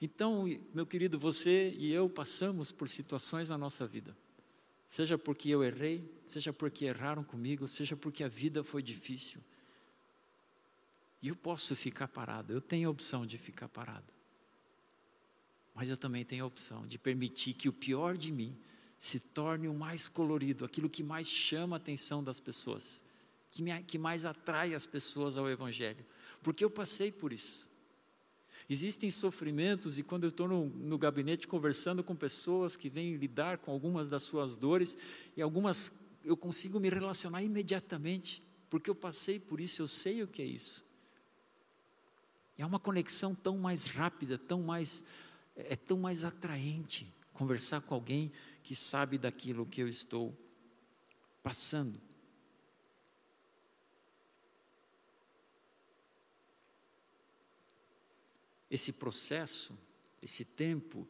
Então, meu querido, você e eu passamos por situações na nossa vida, Seja porque eu errei, seja porque erraram comigo, seja porque a vida foi difícil. E eu posso ficar parado, eu tenho a opção de ficar parado. Mas eu também tenho a opção de permitir que o pior de mim se torne o mais colorido, aquilo que mais chama a atenção das pessoas, que, me, que mais atrai as pessoas ao Evangelho. Porque eu passei por isso. Existem sofrimentos, e quando eu estou no, no, gabinete conversando com pessoas que vêm lidar com algumas das suas dores, e algumas eu consigo me relacionar imediatamente, porque eu passei por isso, eu sei o que é isso. É uma conexão tão mais rápida, tão mais, é tão mais atraente conversar com alguém que sabe daquilo que eu estou passando. Esse processo, esse tempo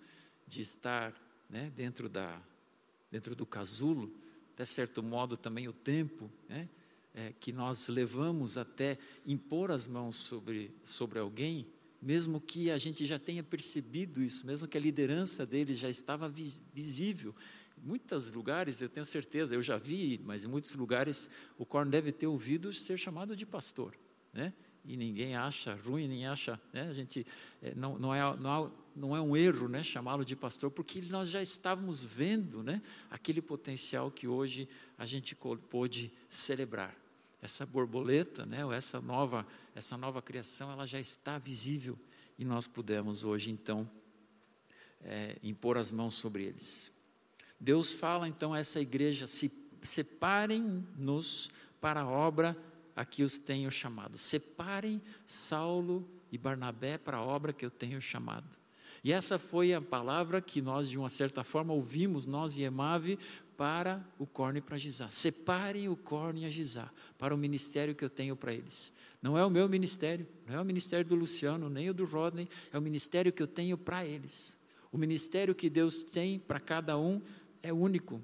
de estar né, dentro, da, dentro do casulo, de certo modo também o tempo né, é, que nós levamos até impor as mãos sobre, sobre alguém, mesmo que a gente já tenha percebido isso, mesmo que a liderança dele já estava visível. Em muitos lugares, eu tenho certeza, eu já vi, mas em muitos lugares o Corn deve ter ouvido ser chamado de pastor, né? E ninguém acha ruim, nem acha, né? a gente é, não, não, é, não, não é um erro né? chamá-lo de pastor, porque nós já estávamos vendo né? aquele potencial que hoje a gente pôde celebrar. Essa borboleta, né? Ou essa nova, essa nova criação, ela já está visível e nós pudemos hoje então é, impor as mãos sobre eles. Deus fala então a essa igreja: se separem-nos para a obra a que os tenho chamado. Separem Saulo e Barnabé para a obra que eu tenho chamado. E essa foi a palavra que nós, de uma certa forma, ouvimos, nós e Emave, para o Corne e para Gizá. Separem o Corne e a Gizá para o ministério que eu tenho para eles. Não é o meu ministério, não é o ministério do Luciano, nem o do Rodney, é o ministério que eu tenho para eles. O ministério que Deus tem para cada um é único.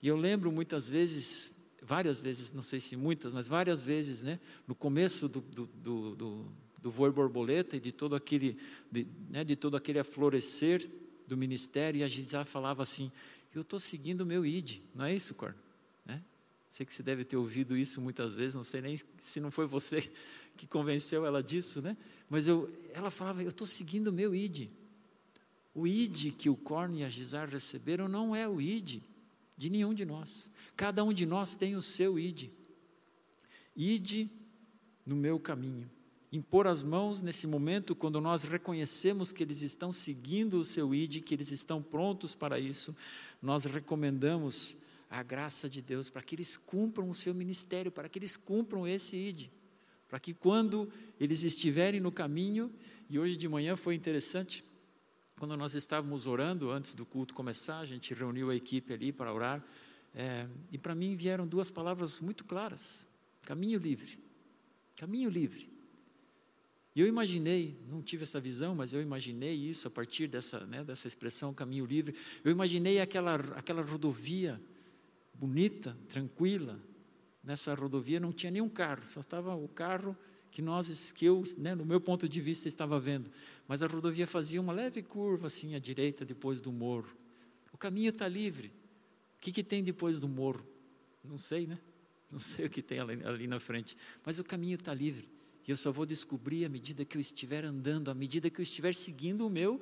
E eu lembro muitas vezes várias vezes, não sei se muitas, mas várias vezes, né, no começo do, do, do, do, do voo borboleta e de todo aquele, de, né, de todo aquele aflorescer do ministério, e a Gisá falava assim, eu estou seguindo o meu ID, não é isso, Corno? Né? Sei que você deve ter ouvido isso muitas vezes, não sei nem se não foi você <laughs> que convenceu ela disso, né? Mas eu, ela falava, eu estou seguindo o meu ID. O ID que o Corno e a Gisar receberam não é o ID de nenhum de nós. Cada um de nós tem o seu ide. Ide no meu caminho. Impor as mãos nesse momento, quando nós reconhecemos que eles estão seguindo o seu ide, que eles estão prontos para isso, nós recomendamos a graça de Deus para que eles cumpram o seu ministério, para que eles cumpram esse ide. Para que quando eles estiverem no caminho, e hoje de manhã foi interessante, quando nós estávamos orando antes do culto começar, a gente reuniu a equipe ali para orar, é, e para mim vieram duas palavras muito claras: caminho livre. Caminho livre. E eu imaginei, não tive essa visão, mas eu imaginei isso a partir dessa, né, dessa expressão caminho livre. Eu imaginei aquela, aquela rodovia bonita, tranquila. Nessa rodovia não tinha nenhum carro, só estava o carro que nós, que eu, né, no meu ponto de vista, estava vendo. Mas a rodovia fazia uma leve curva assim à direita depois do morro. O caminho está livre que, que tem depois do morro? Não sei, né? Não sei o que tem ali, ali na frente. Mas o caminho está livre. E eu só vou descobrir à medida que eu estiver andando, à medida que eu estiver seguindo o meu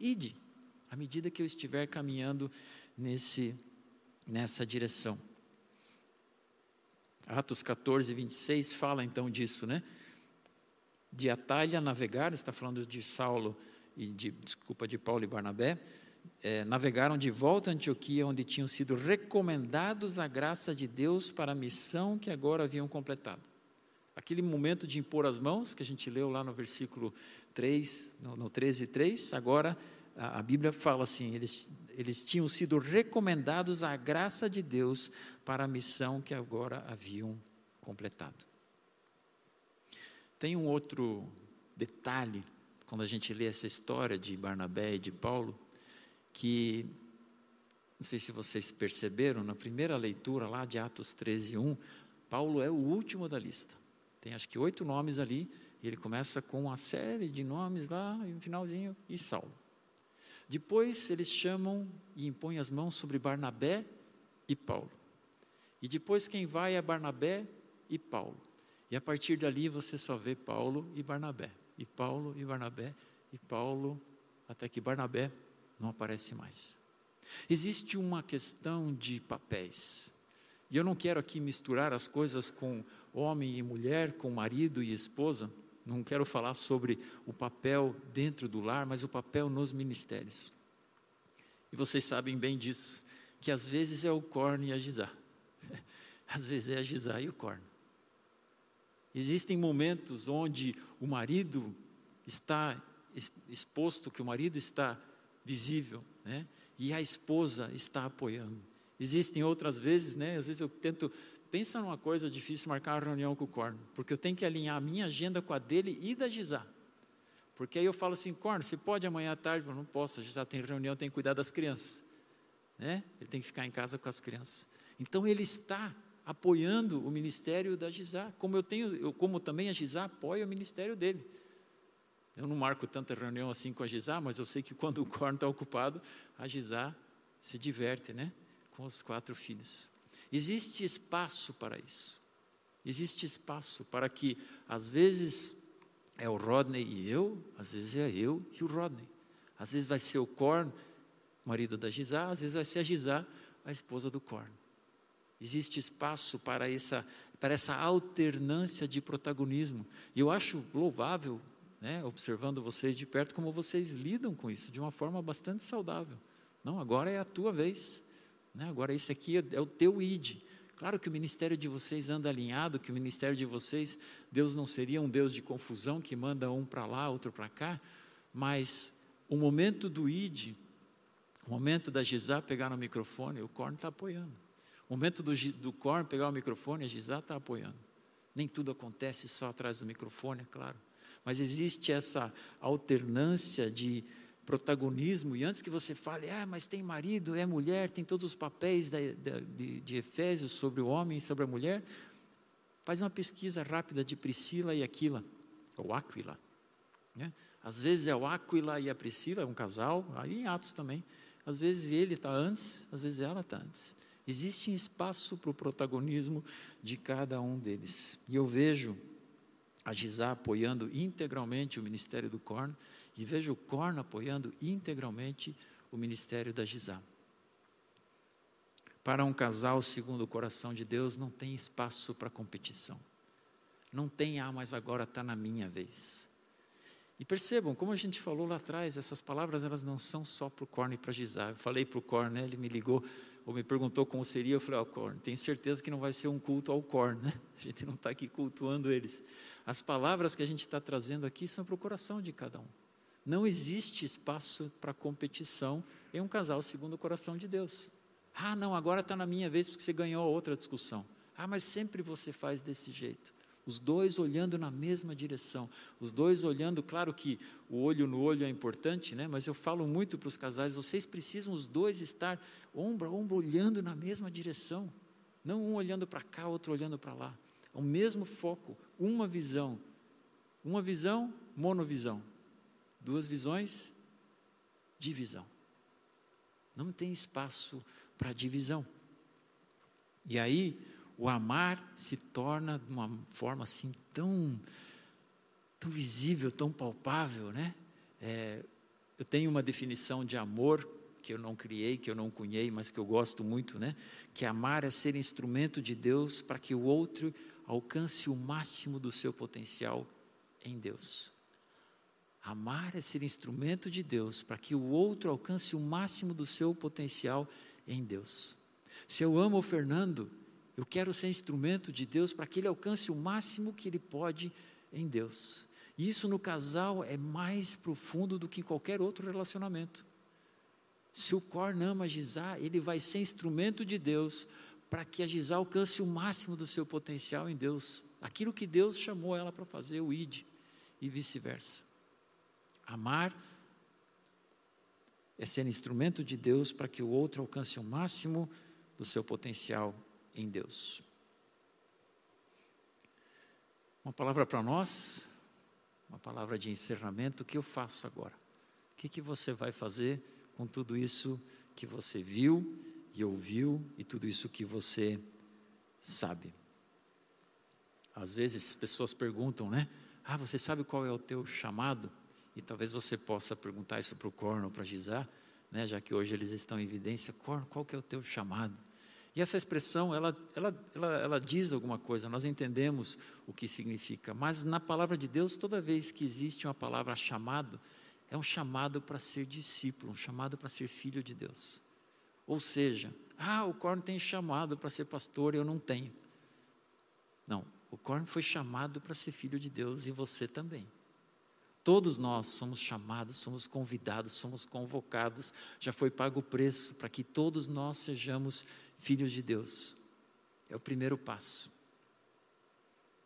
id, à medida que eu estiver caminhando nesse, nessa direção. Atos 14, 26 fala então disso, né? De atalha navegar, está falando de Saulo e de, desculpa, de Paulo e Barnabé, é, navegaram de volta a Antioquia, onde tinham sido recomendados a graça de Deus para a missão que agora haviam completado. Aquele momento de impor as mãos, que a gente leu lá no versículo 3, no, no 13, 3, agora a, a Bíblia fala assim: eles, eles tinham sido recomendados à graça de Deus para a missão que agora haviam completado. Tem um outro detalhe, quando a gente lê essa história de Barnabé e de Paulo, que, não sei se vocês perceberam, na primeira leitura lá de Atos 13, 1, Paulo é o último da lista. Tem acho que oito nomes ali, e ele começa com uma série de nomes lá, e no finalzinho, e Saulo. Depois eles chamam e impõem as mãos sobre Barnabé e Paulo. E depois quem vai é Barnabé e Paulo. E a partir dali você só vê Paulo e Barnabé. E Paulo e Barnabé. E Paulo, até que Barnabé não aparece mais. Existe uma questão de papéis. E eu não quero aqui misturar as coisas com homem e mulher, com marido e esposa. Não quero falar sobre o papel dentro do lar, mas o papel nos ministérios. E vocês sabem bem disso, que às vezes é o corno e a gizá. <laughs> Às vezes é a gizá e o corno. Existem momentos onde o marido está exposto, que o marido está visível, né? e a esposa está apoiando. Existem outras vezes, né? Às vezes eu tento, pensa numa coisa difícil marcar uma reunião com o Corno, porque eu tenho que alinhar a minha agenda com a dele e da Gisá. Porque aí eu falo assim, Corno, você pode amanhã à tarde? Eu não posso, a Gisá tem reunião, tem que cuidar das crianças. Né? Ele tem que ficar em casa com as crianças. Então ele está apoiando o ministério da Gisá, como eu tenho, eu, como também a Gisá apoia o ministério dele. Eu não marco tanta reunião assim com a Gisá, mas eu sei que quando o Corno está ocupado, a Gisá se diverte, né? Com os quatro filhos. Existe espaço para isso. Existe espaço para que, às vezes, é o Rodney e eu, às vezes é eu e o Rodney. Às vezes vai ser o Corn, marido da Gisá, às vezes vai ser a Gisá, a esposa do Corn. Existe espaço para essa, para essa alternância de protagonismo. E eu acho louvável né, observando vocês de perto, como vocês lidam com isso de uma forma bastante saudável. Não, agora é a tua vez. Né, agora esse aqui é, é o teu id. Claro que o ministério de vocês anda alinhado, que o ministério de vocês, Deus não seria um Deus de confusão que manda um para lá, outro para cá, mas o momento do id, o momento da Gisá pegar no microfone, o Corno está apoiando. O momento do, do Corno pegar o microfone, a Gisá está apoiando. Nem tudo acontece só atrás do microfone, é claro mas existe essa alternância de protagonismo, e antes que você fale, ah, mas tem marido, é mulher, tem todos os papéis de, de Efésios sobre o homem e sobre a mulher, faz uma pesquisa rápida de Priscila e Aquila, ou Aquila. Né? Às vezes é o Aquila e a Priscila, é um casal, aí em Atos também. Às vezes ele está antes, às vezes ela está antes. Existe espaço para o protagonismo de cada um deles. E eu vejo a Gisá apoiando integralmente o ministério do Corno e vejo o Corno apoiando integralmente o ministério da Gisá. Para um casal segundo o coração de Deus, não tem espaço para competição. Não tem, ah, mas agora está na minha vez. E percebam, como a gente falou lá atrás, essas palavras elas não são só para o Corno e para Gisá. Eu falei para o Corno, né, ele me ligou, ou me perguntou como seria, eu falei, ó, oh, Corno, tem certeza que não vai ser um culto ao Corno, né? A gente não está aqui cultuando eles. As palavras que a gente está trazendo aqui são para o coração de cada um. Não existe espaço para competição em um casal segundo o coração de Deus. Ah, não, agora está na minha vez porque você ganhou outra discussão. Ah, mas sempre você faz desse jeito. Os dois olhando na mesma direção, os dois olhando, claro que o olho no olho é importante, né? mas eu falo muito para os casais: vocês precisam os dois estar ombro a ombro olhando na mesma direção, não um olhando para cá, outro olhando para lá o mesmo foco, uma visão. Uma visão, monovisão. Duas visões, divisão. Não tem espaço para divisão. E aí, o amar se torna de uma forma assim tão, tão visível, tão palpável, né? É, eu tenho uma definição de amor que eu não criei, que eu não cunhei, mas que eu gosto muito, né? Que amar é ser instrumento de Deus para que o outro alcance o máximo do seu potencial em Deus. Amar é ser instrumento de Deus para que o outro alcance o máximo do seu potencial em Deus. Se eu amo o Fernando, eu quero ser instrumento de Deus para que ele alcance o máximo que ele pode em Deus. E isso no casal é mais profundo do que em qualquer outro relacionamento. Se o Corn ama Gizá, ele vai ser instrumento de Deus para que a Gisá alcance o máximo do seu potencial em Deus, aquilo que Deus chamou ela para fazer, o ID, e vice-versa. Amar é ser instrumento de Deus para que o outro alcance o máximo do seu potencial em Deus. Uma palavra para nós, uma palavra de encerramento, o que eu faço agora? O que, que você vai fazer com tudo isso que você viu e ouviu e tudo isso que você sabe. Às vezes pessoas perguntam, né? Ah, você sabe qual é o teu chamado? E talvez você possa perguntar isso para o Corno, para Gisá, né? já que hoje eles estão em evidência. Corno, qual que é o teu chamado? E essa expressão, ela, ela, ela, ela diz alguma coisa, nós entendemos o que significa, mas na palavra de Deus, toda vez que existe uma palavra chamado, é um chamado para ser discípulo, um chamado para ser filho de Deus. Ou seja, ah, o Corno tem chamado para ser pastor, eu não tenho. Não, o Corno foi chamado para ser filho de Deus e você também. Todos nós somos chamados, somos convidados, somos convocados, já foi pago o preço para que todos nós sejamos filhos de Deus. É o primeiro passo.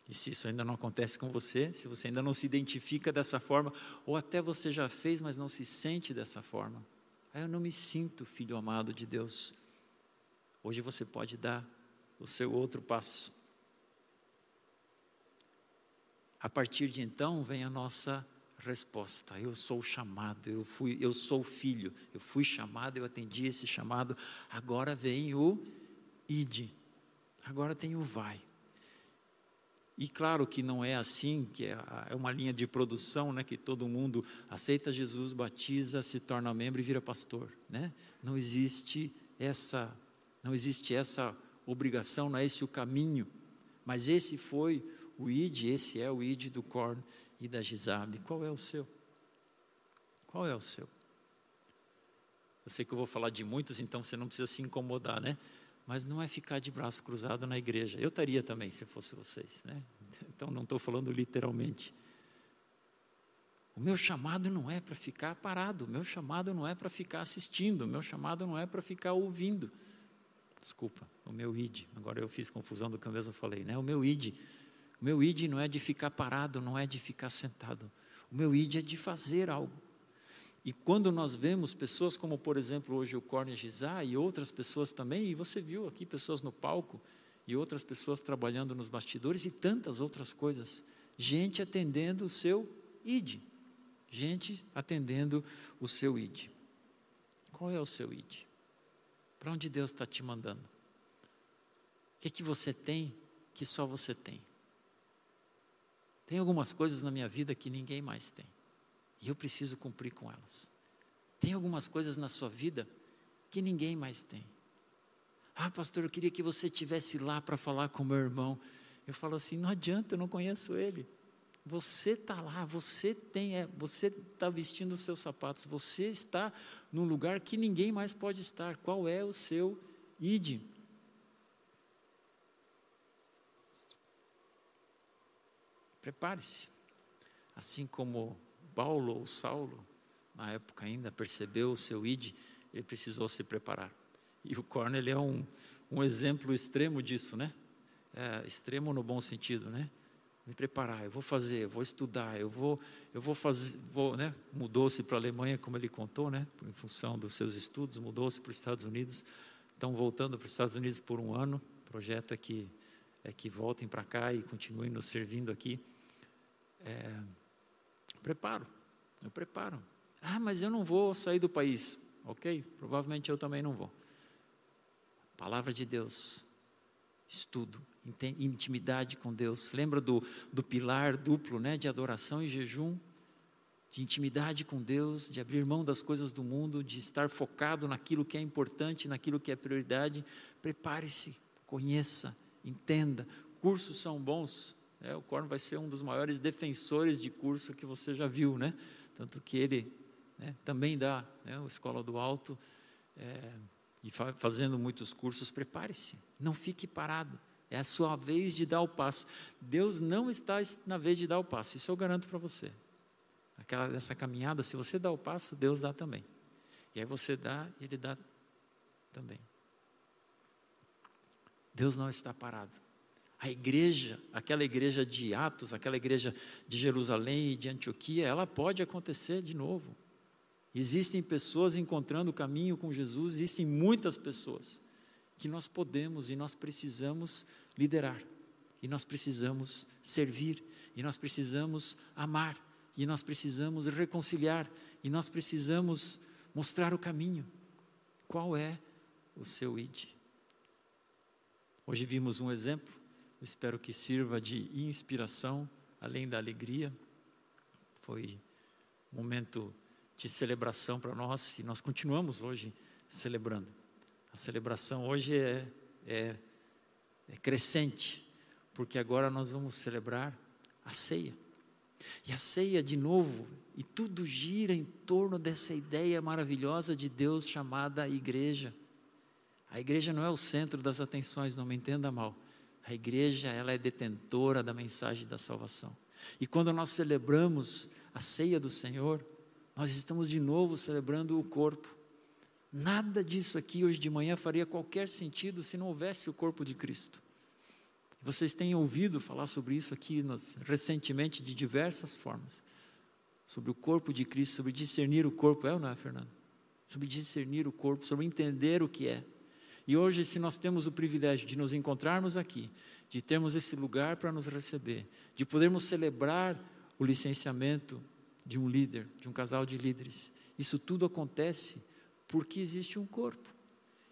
E se isso ainda não acontece com você, se você ainda não se identifica dessa forma, ou até você já fez, mas não se sente dessa forma, aí eu não me sinto filho amado de Deus. Hoje você pode dar o seu outro passo. A partir de então vem a nossa resposta. Eu sou chamado, eu fui, eu sou filho, eu fui chamado, eu atendi esse chamado. Agora vem o ide. Agora tem o vai. E claro que não é assim, que é, é uma linha de produção, né, que todo mundo aceita Jesus, batiza, se torna membro e vira pastor, né? Não existe essa, não existe essa obrigação, não é esse o caminho. Mas esse foi o id, esse é o id do Corn e da Gizabe. Qual é o seu? Qual é o seu? Eu sei que eu vou falar de muitos, então você não precisa se incomodar, né? Mas não é ficar de braço cruzado na igreja. Eu estaria também, se fosse vocês, né? <laughs> Então não estou falando literalmente. O meu chamado não é para ficar parado, o meu chamado não é para ficar assistindo, o meu chamado não é para ficar ouvindo. Desculpa, o meu id. Agora eu fiz confusão do que eu mesmo falei, né? O meu id o meu id não é de ficar parado, não é de ficar sentado. O meu id é de fazer algo. E quando nós vemos pessoas como, por exemplo, hoje o Corne Gizá e outras pessoas também, e você viu aqui pessoas no palco e outras pessoas trabalhando nos bastidores e tantas outras coisas, gente atendendo o seu id, gente atendendo o seu id. Qual é o seu id? Para onde Deus está te mandando? O que, é que você tem que só você tem? Tem algumas coisas na minha vida que ninguém mais tem. E eu preciso cumprir com elas. Tem algumas coisas na sua vida que ninguém mais tem. Ah, pastor, eu queria que você estivesse lá para falar com meu irmão. Eu falo assim: não adianta, eu não conheço ele. Você está lá, você tem, é, você está vestindo os seus sapatos, você está num lugar que ninguém mais pode estar. Qual é o seu id? Prepare-se. Assim como Paulo ou Saulo, na época ainda, percebeu o seu id, ele precisou se preparar. E o Cornel é um, um exemplo extremo disso, né? É, extremo no bom sentido, né? Me preparar, eu vou fazer, eu vou estudar, eu vou, eu vou fazer, vou, né? Mudou-se para a Alemanha, como ele contou, né? Em função dos seus estudos, mudou-se para os Estados Unidos. Estão voltando para os Estados Unidos por um ano. O projeto é que é que voltem para cá e continuem nos servindo aqui. É, preparo, eu preparo. Ah, mas eu não vou sair do país. Ok, provavelmente eu também não vou. Palavra de Deus, estudo, intimidade com Deus. Lembra do, do pilar duplo né, de adoração e jejum? De intimidade com Deus, de abrir mão das coisas do mundo, de estar focado naquilo que é importante, naquilo que é prioridade. Prepare-se, conheça, entenda. Cursos são bons, é, o Corno vai ser um dos maiores defensores de curso que você já viu, né? Tanto que ele né, também dá né, Escola do Alto é, e fa fazendo muitos cursos. Prepare-se, não fique parado. É a sua vez de dar o passo. Deus não está na vez de dar o passo, isso eu garanto para você. Aquela, essa caminhada, se você dá o passo, Deus dá também. E aí você dá, Ele dá também. Deus não está parado. A igreja, aquela igreja de Atos, aquela igreja de Jerusalém e de Antioquia, ela pode acontecer de novo. Existem pessoas encontrando o caminho com Jesus, existem muitas pessoas que nós podemos e nós precisamos liderar, e nós precisamos servir, e nós precisamos amar, e nós precisamos reconciliar, e nós precisamos mostrar o caminho. Qual é o seu id. Hoje vimos um exemplo, espero que sirva de inspiração, além da alegria. Foi um momento de celebração para nós e nós continuamos hoje celebrando. A celebração hoje é, é, é crescente, porque agora nós vamos celebrar a ceia. E a ceia, de novo, e tudo gira em torno dessa ideia maravilhosa de Deus chamada igreja. A igreja não é o centro das atenções, não me entenda mal. A igreja, ela é detentora da mensagem da salvação. E quando nós celebramos a ceia do Senhor, nós estamos de novo celebrando o corpo. Nada disso aqui hoje de manhã faria qualquer sentido se não houvesse o corpo de Cristo. Vocês têm ouvido falar sobre isso aqui nas, recentemente de diversas formas. Sobre o corpo de Cristo, sobre discernir o corpo, é ou não é, Fernando? Sobre discernir o corpo, sobre entender o que é. E hoje, se nós temos o privilégio de nos encontrarmos aqui, de termos esse lugar para nos receber, de podermos celebrar o licenciamento de um líder, de um casal de líderes, isso tudo acontece porque existe um corpo.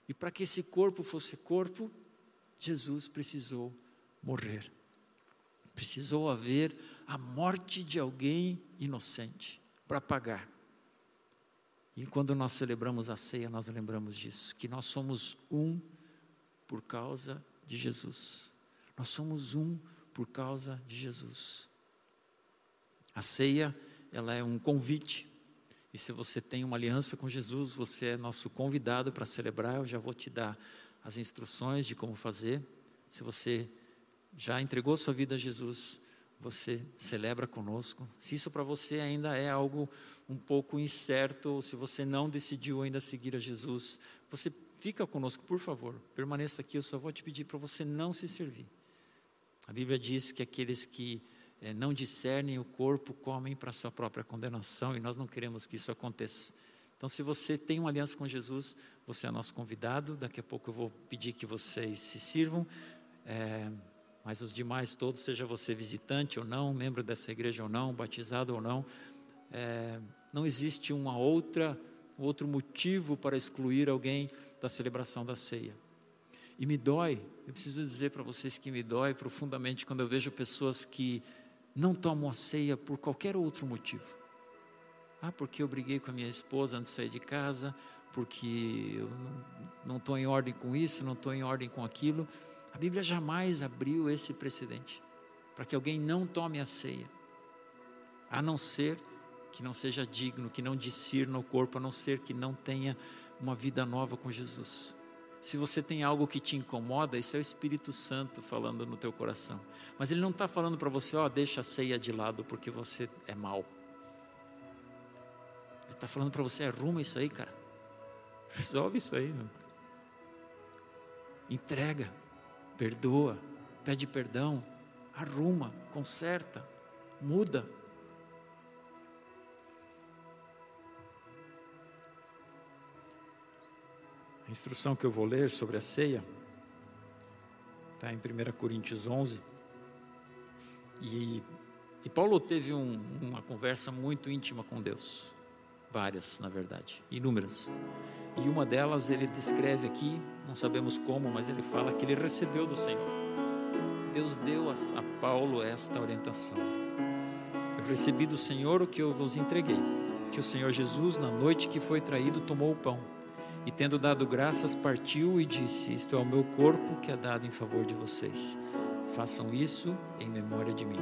E para que esse corpo fosse corpo, Jesus precisou morrer. Precisou haver a morte de alguém inocente para pagar. E quando nós celebramos a ceia, nós lembramos disso, que nós somos um por causa de Jesus. Nós somos um por causa de Jesus. A ceia, ela é um convite. E se você tem uma aliança com Jesus, você é nosso convidado para celebrar. Eu já vou te dar as instruções de como fazer. Se você já entregou sua vida a Jesus, você celebra conosco. Se isso para você ainda é algo um pouco incerto, ou se você não decidiu ainda seguir a Jesus, você fica conosco, por favor, permaneça aqui. Eu só vou te pedir para você não se servir. A Bíblia diz que aqueles que é, não discernem o corpo comem para sua própria condenação e nós não queremos que isso aconteça. Então, se você tem uma aliança com Jesus, você é nosso convidado. Daqui a pouco eu vou pedir que vocês se sirvam. É, mas os demais todos, seja você visitante ou não, membro dessa igreja ou não, batizado ou não, é, não existe uma outra, outro motivo para excluir alguém da celebração da ceia. E me dói, eu preciso dizer para vocês que me dói profundamente quando eu vejo pessoas que não tomam a ceia por qualquer outro motivo. Ah, porque eu briguei com a minha esposa antes de sair de casa, porque eu não estou em ordem com isso, não estou em ordem com aquilo. A Bíblia jamais abriu esse precedente para que alguém não tome a ceia, a não ser que não seja digno, que não discirna o corpo, a não ser que não tenha uma vida nova com Jesus. Se você tem algo que te incomoda, isso é o Espírito Santo falando no teu coração. Mas ele não está falando para você, ó, oh, deixa a ceia de lado porque você é mal. Ele está falando para você, arruma isso aí, cara. <laughs> Resolve isso aí. Meu. Entrega perdoa, pede perdão, arruma, conserta, muda. A instrução que eu vou ler sobre a ceia está em 1 Coríntios 11. E, e Paulo teve um, uma conversa muito íntima com Deus, várias, na verdade, inúmeras. E uma delas ele descreve aqui, não sabemos como, mas ele fala que ele recebeu do Senhor. Deus deu a, a Paulo esta orientação. Eu recebi do Senhor o que eu vos entreguei, que o Senhor Jesus, na noite que foi traído, tomou o pão e, tendo dado graças, partiu e disse: Isto é o meu corpo que é dado em favor de vocês. Façam isso em memória de mim.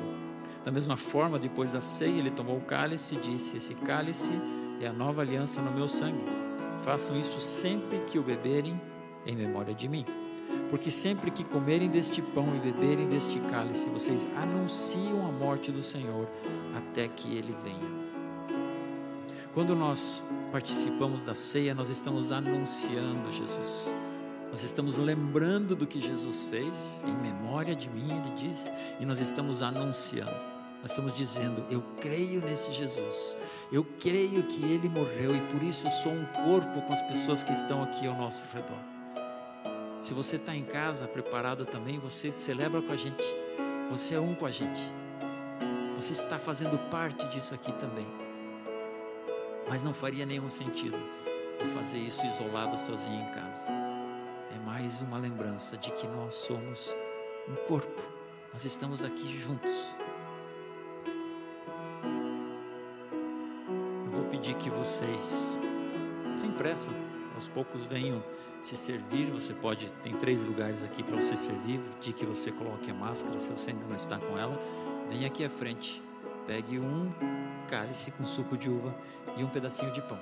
Da mesma forma, depois da ceia, ele tomou o cálice e disse: Esse cálice é a nova aliança no meu sangue. Façam isso sempre que o beberem em memória de mim. Porque sempre que comerem deste pão e beberem deste cálice, vocês anunciam a morte do Senhor até que ele venha. Quando nós participamos da ceia, nós estamos anunciando Jesus. Nós estamos lembrando do que Jesus fez, em memória de mim, ele diz, e nós estamos anunciando. Nós estamos dizendo: Eu creio nesse Jesus, eu creio que ele morreu e por isso eu sou um corpo com as pessoas que estão aqui ao nosso redor. Se você está em casa preparado também, você celebra com a gente, você é um com a gente, você está fazendo parte disso aqui também. Mas não faria nenhum sentido eu fazer isso isolado sozinho em casa. mais uma lembrança de que nós somos um corpo, nós estamos aqui juntos. Pedir que vocês, sem pressa, aos poucos venham se servir. Você pode, tem três lugares aqui para você servir. De que você coloque a máscara, se você ainda não está com ela, venha aqui à frente. Pegue um cálice com suco de uva e um pedacinho de pão.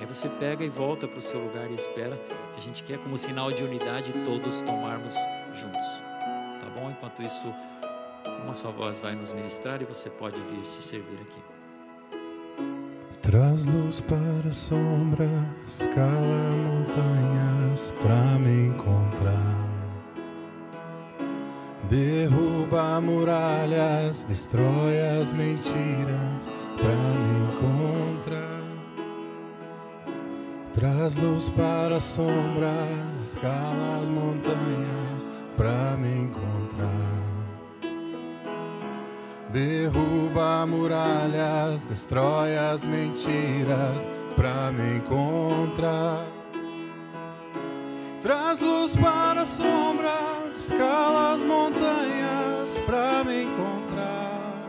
Aí você pega e volta para o seu lugar e espera, que a gente quer como sinal de unidade todos tomarmos juntos. Tá bom? Enquanto isso, uma só voz vai nos ministrar e você pode vir se servir aqui. Traz luz para sombras, escala montanhas para me encontrar. Derruba muralhas, destrói as mentiras para me encontrar. Traz luz para sombras, escala as montanhas para me encontrar. Derruba muralhas, destrói as mentiras para me encontrar. Traz luz para as sombras, escala as montanhas para me encontrar.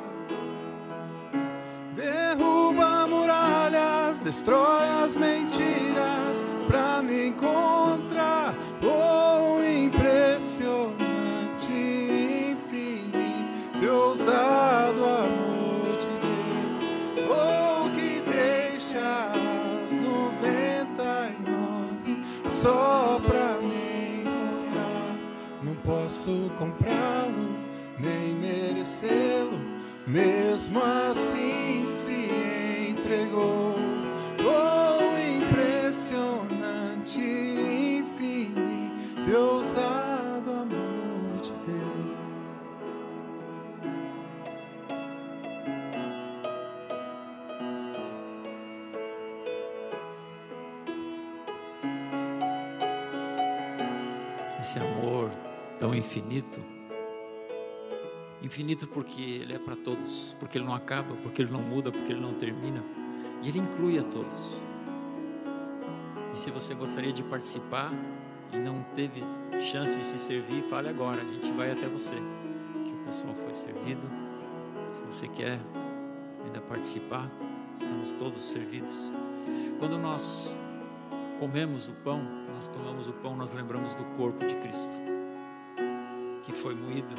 Derruba muralhas, destrói as mentiras só pra me encontrar. Não posso comprá-lo nem merecê-lo, mesmo assim se entregou. Oh impressionante, infinito, ousado. Esse amor tão infinito. Infinito porque ele é para todos, porque ele não acaba, porque ele não muda, porque ele não termina. E ele inclui a todos. E se você gostaria de participar e não teve chance de se servir, fale agora, a gente vai até você. Que o pessoal foi servido. Se você quer ainda participar, estamos todos servidos. Quando nós comemos o pão, nós tomamos o pão, nós lembramos do corpo de Cristo, que foi moído,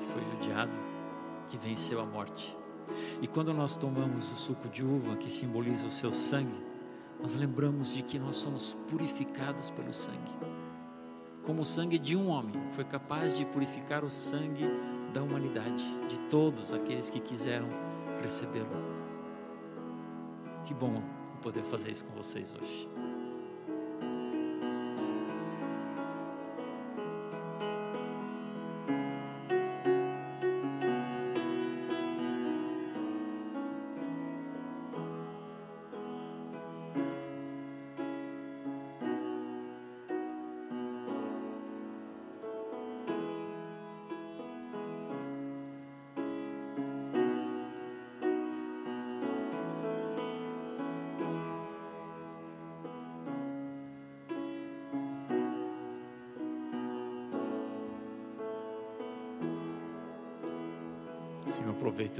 que foi judiado, que venceu a morte. E quando nós tomamos o suco de uva, que simboliza o seu sangue, nós lembramos de que nós somos purificados pelo sangue. Como o sangue de um homem foi capaz de purificar o sangue da humanidade, de todos aqueles que quiseram recebê-lo. Que bom poder fazer isso com vocês hoje.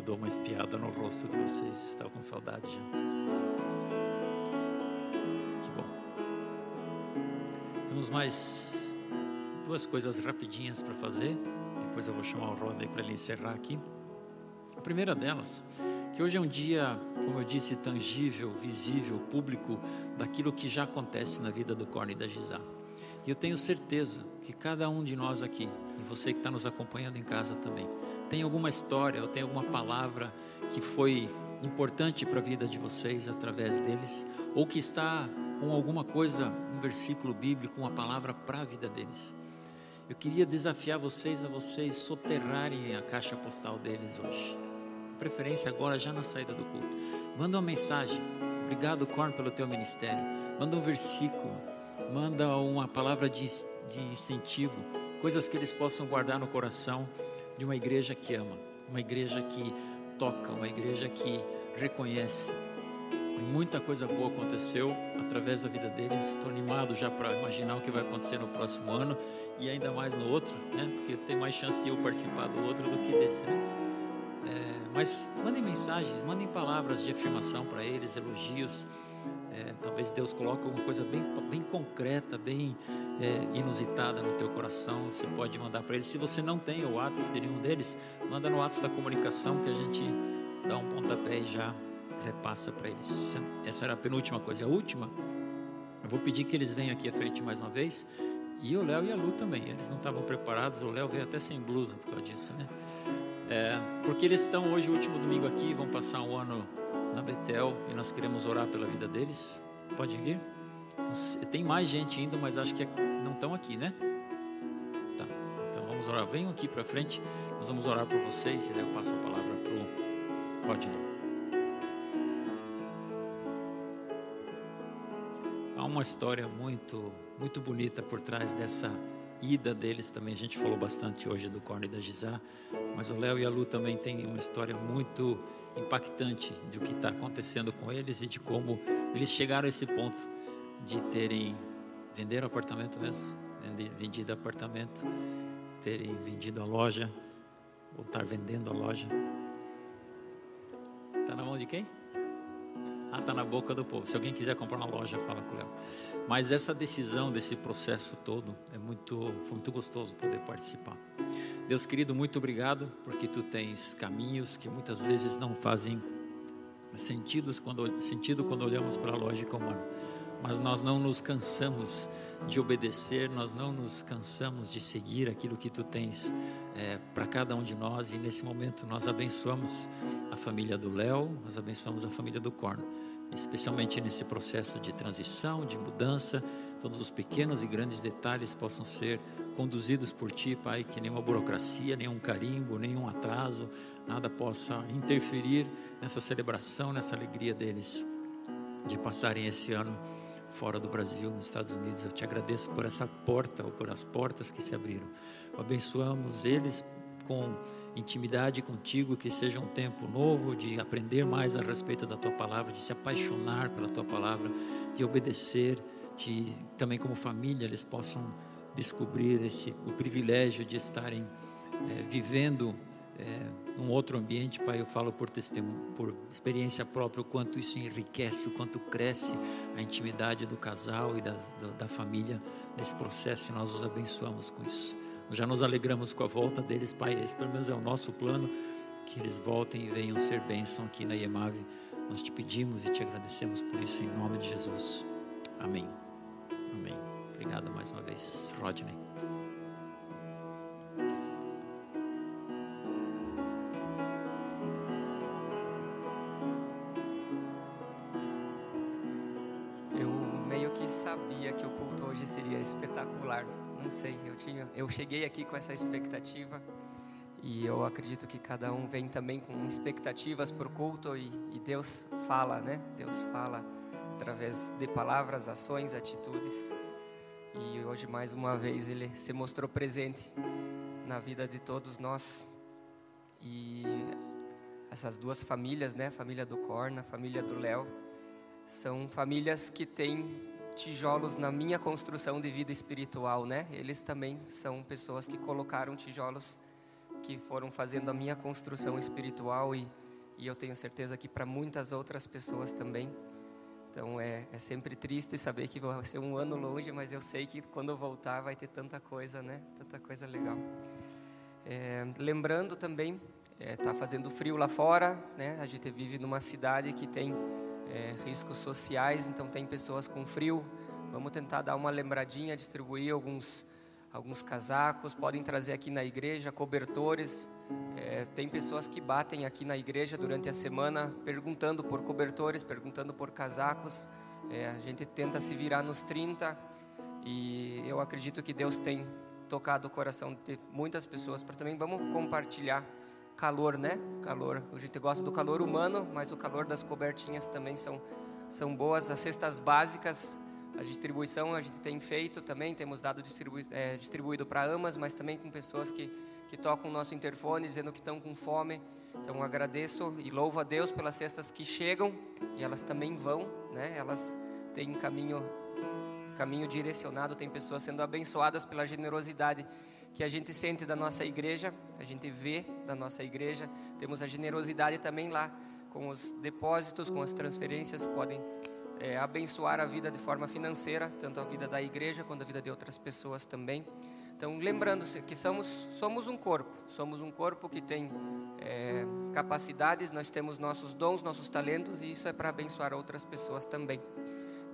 Dou uma espiada no rosto de vocês. Estava com saudade já. Que bom. Temos mais duas coisas rapidinhas para fazer. Depois eu vou chamar o Rodney para ele encerrar aqui. A primeira delas, que hoje é um dia, como eu disse, tangível, visível, público, daquilo que já acontece na vida do Corne e da Gisá. E eu tenho certeza que cada um de nós aqui, e você que está nos acompanhando em casa também, tem alguma história ou tem alguma palavra que foi importante para a vida de vocês através deles, ou que está com alguma coisa, um versículo bíblico, uma palavra para a vida deles. Eu queria desafiar vocês a vocês soterrarem a caixa postal deles hoje. De preferência agora, já na saída do culto. Manda uma mensagem. Obrigado, Corn, pelo teu ministério. Manda um versículo. Manda uma palavra de, de incentivo. Coisas que eles possam guardar no coração de uma igreja que ama, uma igreja que toca, uma igreja que reconhece Muita coisa boa aconteceu através da vida deles. Estou animado já para imaginar o que vai acontecer no próximo ano e ainda mais no outro, né? Porque tem mais chance de eu participar do outro do que desse, né? É, mas mandem mensagens, mandem palavras de afirmação para eles, elogios. É, talvez Deus coloque alguma coisa bem, bem concreta, bem é, inusitada no teu coração. Você pode mandar para eles. Se você não tem o WhatsApp de nenhum deles, manda no WhatsApp da comunicação que a gente dá um pontapé e já repassa para eles. Essa era a penúltima coisa. A última, eu vou pedir que eles venham aqui à frente mais uma vez. E o Léo e a Lu também. Eles não estavam preparados. O Léo veio até sem blusa por causa disso, né? É, porque eles estão hoje, o último domingo aqui, vão passar um ano na Betel e nós queremos orar pela vida deles. Pode vir? Tem mais gente indo, mas acho que não estão aqui, né? Tá. Então vamos orar. Venham aqui para frente. Nós vamos orar por vocês e daí eu passo a palavra para o Rodney. Há uma história muito, muito bonita por trás dessa ida deles também. A gente falou bastante hoje do Corne da Gizá, mas o Léo e a Lu também têm uma história muito impactante do que está acontecendo com eles e de como eles chegaram a esse ponto de terem venderam apartamento mesmo, vendido apartamento, terem vendido a loja, ou estar vendendo a loja. Está na mão de quem? Ah, está na boca do povo. Se alguém quiser comprar uma loja, fala com o Léo. Mas essa decisão desse processo todo é muito, foi muito gostoso poder participar. Deus querido, muito obrigado porque tu tens caminhos que muitas vezes não fazem sentidos quando, sentido quando olhamos para a lógica humana. Mas nós não nos cansamos de obedecer, nós não nos cansamos de seguir aquilo que tu tens é, para cada um de nós. E nesse momento nós abençoamos a família do Léo, nós abençoamos a família do Corno, especialmente nesse processo de transição, de mudança. Todos os pequenos e grandes detalhes possam ser conduzidos por Ti, Pai, que nenhuma burocracia, nenhum carimbo, nenhum atraso, nada possa interferir nessa celebração, nessa alegria deles de passarem esse ano fora do Brasil, nos Estados Unidos. Eu te agradeço por essa porta ou por as portas que se abriram. Abençoamos eles com intimidade contigo, que seja um tempo novo de aprender mais a respeito da tua palavra, de se apaixonar pela tua palavra, de obedecer, de também como família eles possam descobrir esse o privilégio de estarem é, vivendo é, num outro ambiente, Pai, eu falo por por experiência própria, o quanto isso enriquece, o quanto cresce a intimidade do casal e da, da, da família nesse processo, e nós os abençoamos com isso. Já nos alegramos com a volta deles, Pai, esse pelo menos é o nosso plano, que eles voltem e venham ser bênção aqui na IEMAV. Nós te pedimos e te agradecemos por isso, em nome de Jesus. Amém. Amém. Obrigado mais uma vez, Rodney. Eu cheguei aqui com essa expectativa e eu acredito que cada um vem também com expectativas para o culto e, e Deus fala, né? Deus fala através de palavras, ações, atitudes. E hoje, mais uma vez, Ele se mostrou presente na vida de todos nós. E essas duas famílias, né? A família do Corna, a família do Léo, são famílias que têm tijolos na minha construção de vida espiritual, né? Eles também são pessoas que colocaram tijolos que foram fazendo a minha construção espiritual e, e eu tenho certeza que para muitas outras pessoas também. Então é, é sempre triste saber que vai ser um ano longe, mas eu sei que quando eu voltar vai ter tanta coisa, né? Tanta coisa legal. É, lembrando também, está é, fazendo frio lá fora, né? A gente vive numa cidade que tem é, riscos sociais, então tem pessoas com frio. Vamos tentar dar uma lembradinha, distribuir alguns alguns casacos, podem trazer aqui na igreja cobertores. É, tem pessoas que batem aqui na igreja durante a semana perguntando por cobertores, perguntando por casacos. É, a gente tenta se virar nos 30 e eu acredito que Deus tem tocado o coração de muitas pessoas para também vamos compartilhar calor, né? Calor. A gente gosta do calor humano, mas o calor das cobertinhas também são são boas. As cestas básicas a distribuição a gente tem feito também, temos dado distribu é, distribuído para amas, mas também com pessoas que, que tocam o nosso interfone dizendo que estão com fome. Então agradeço e louvo a Deus pelas cestas que chegam e elas também vão, né? Elas têm caminho caminho direcionado, tem pessoas sendo abençoadas pela generosidade que a gente sente da nossa igreja, a gente vê da nossa igreja. Temos a generosidade também lá com os depósitos, com as transferências, podem é, abençoar a vida de forma financeira, tanto a vida da igreja quanto a vida de outras pessoas também. Então, lembrando-se que somos, somos um corpo, somos um corpo que tem é, capacidades, nós temos nossos dons, nossos talentos, e isso é para abençoar outras pessoas também.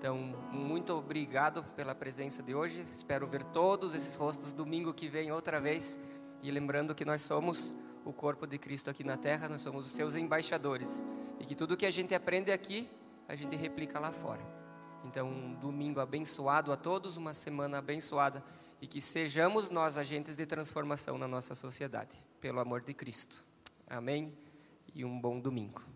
Então, muito obrigado pela presença de hoje. Espero ver todos esses rostos domingo que vem outra vez. E lembrando que nós somos o corpo de Cristo aqui na terra, nós somos os seus embaixadores. E que tudo que a gente aprende aqui, a gente replica lá fora. Então, um domingo abençoado a todos, uma semana abençoada e que sejamos nós agentes de transformação na nossa sociedade, pelo amor de Cristo. Amém? E um bom domingo.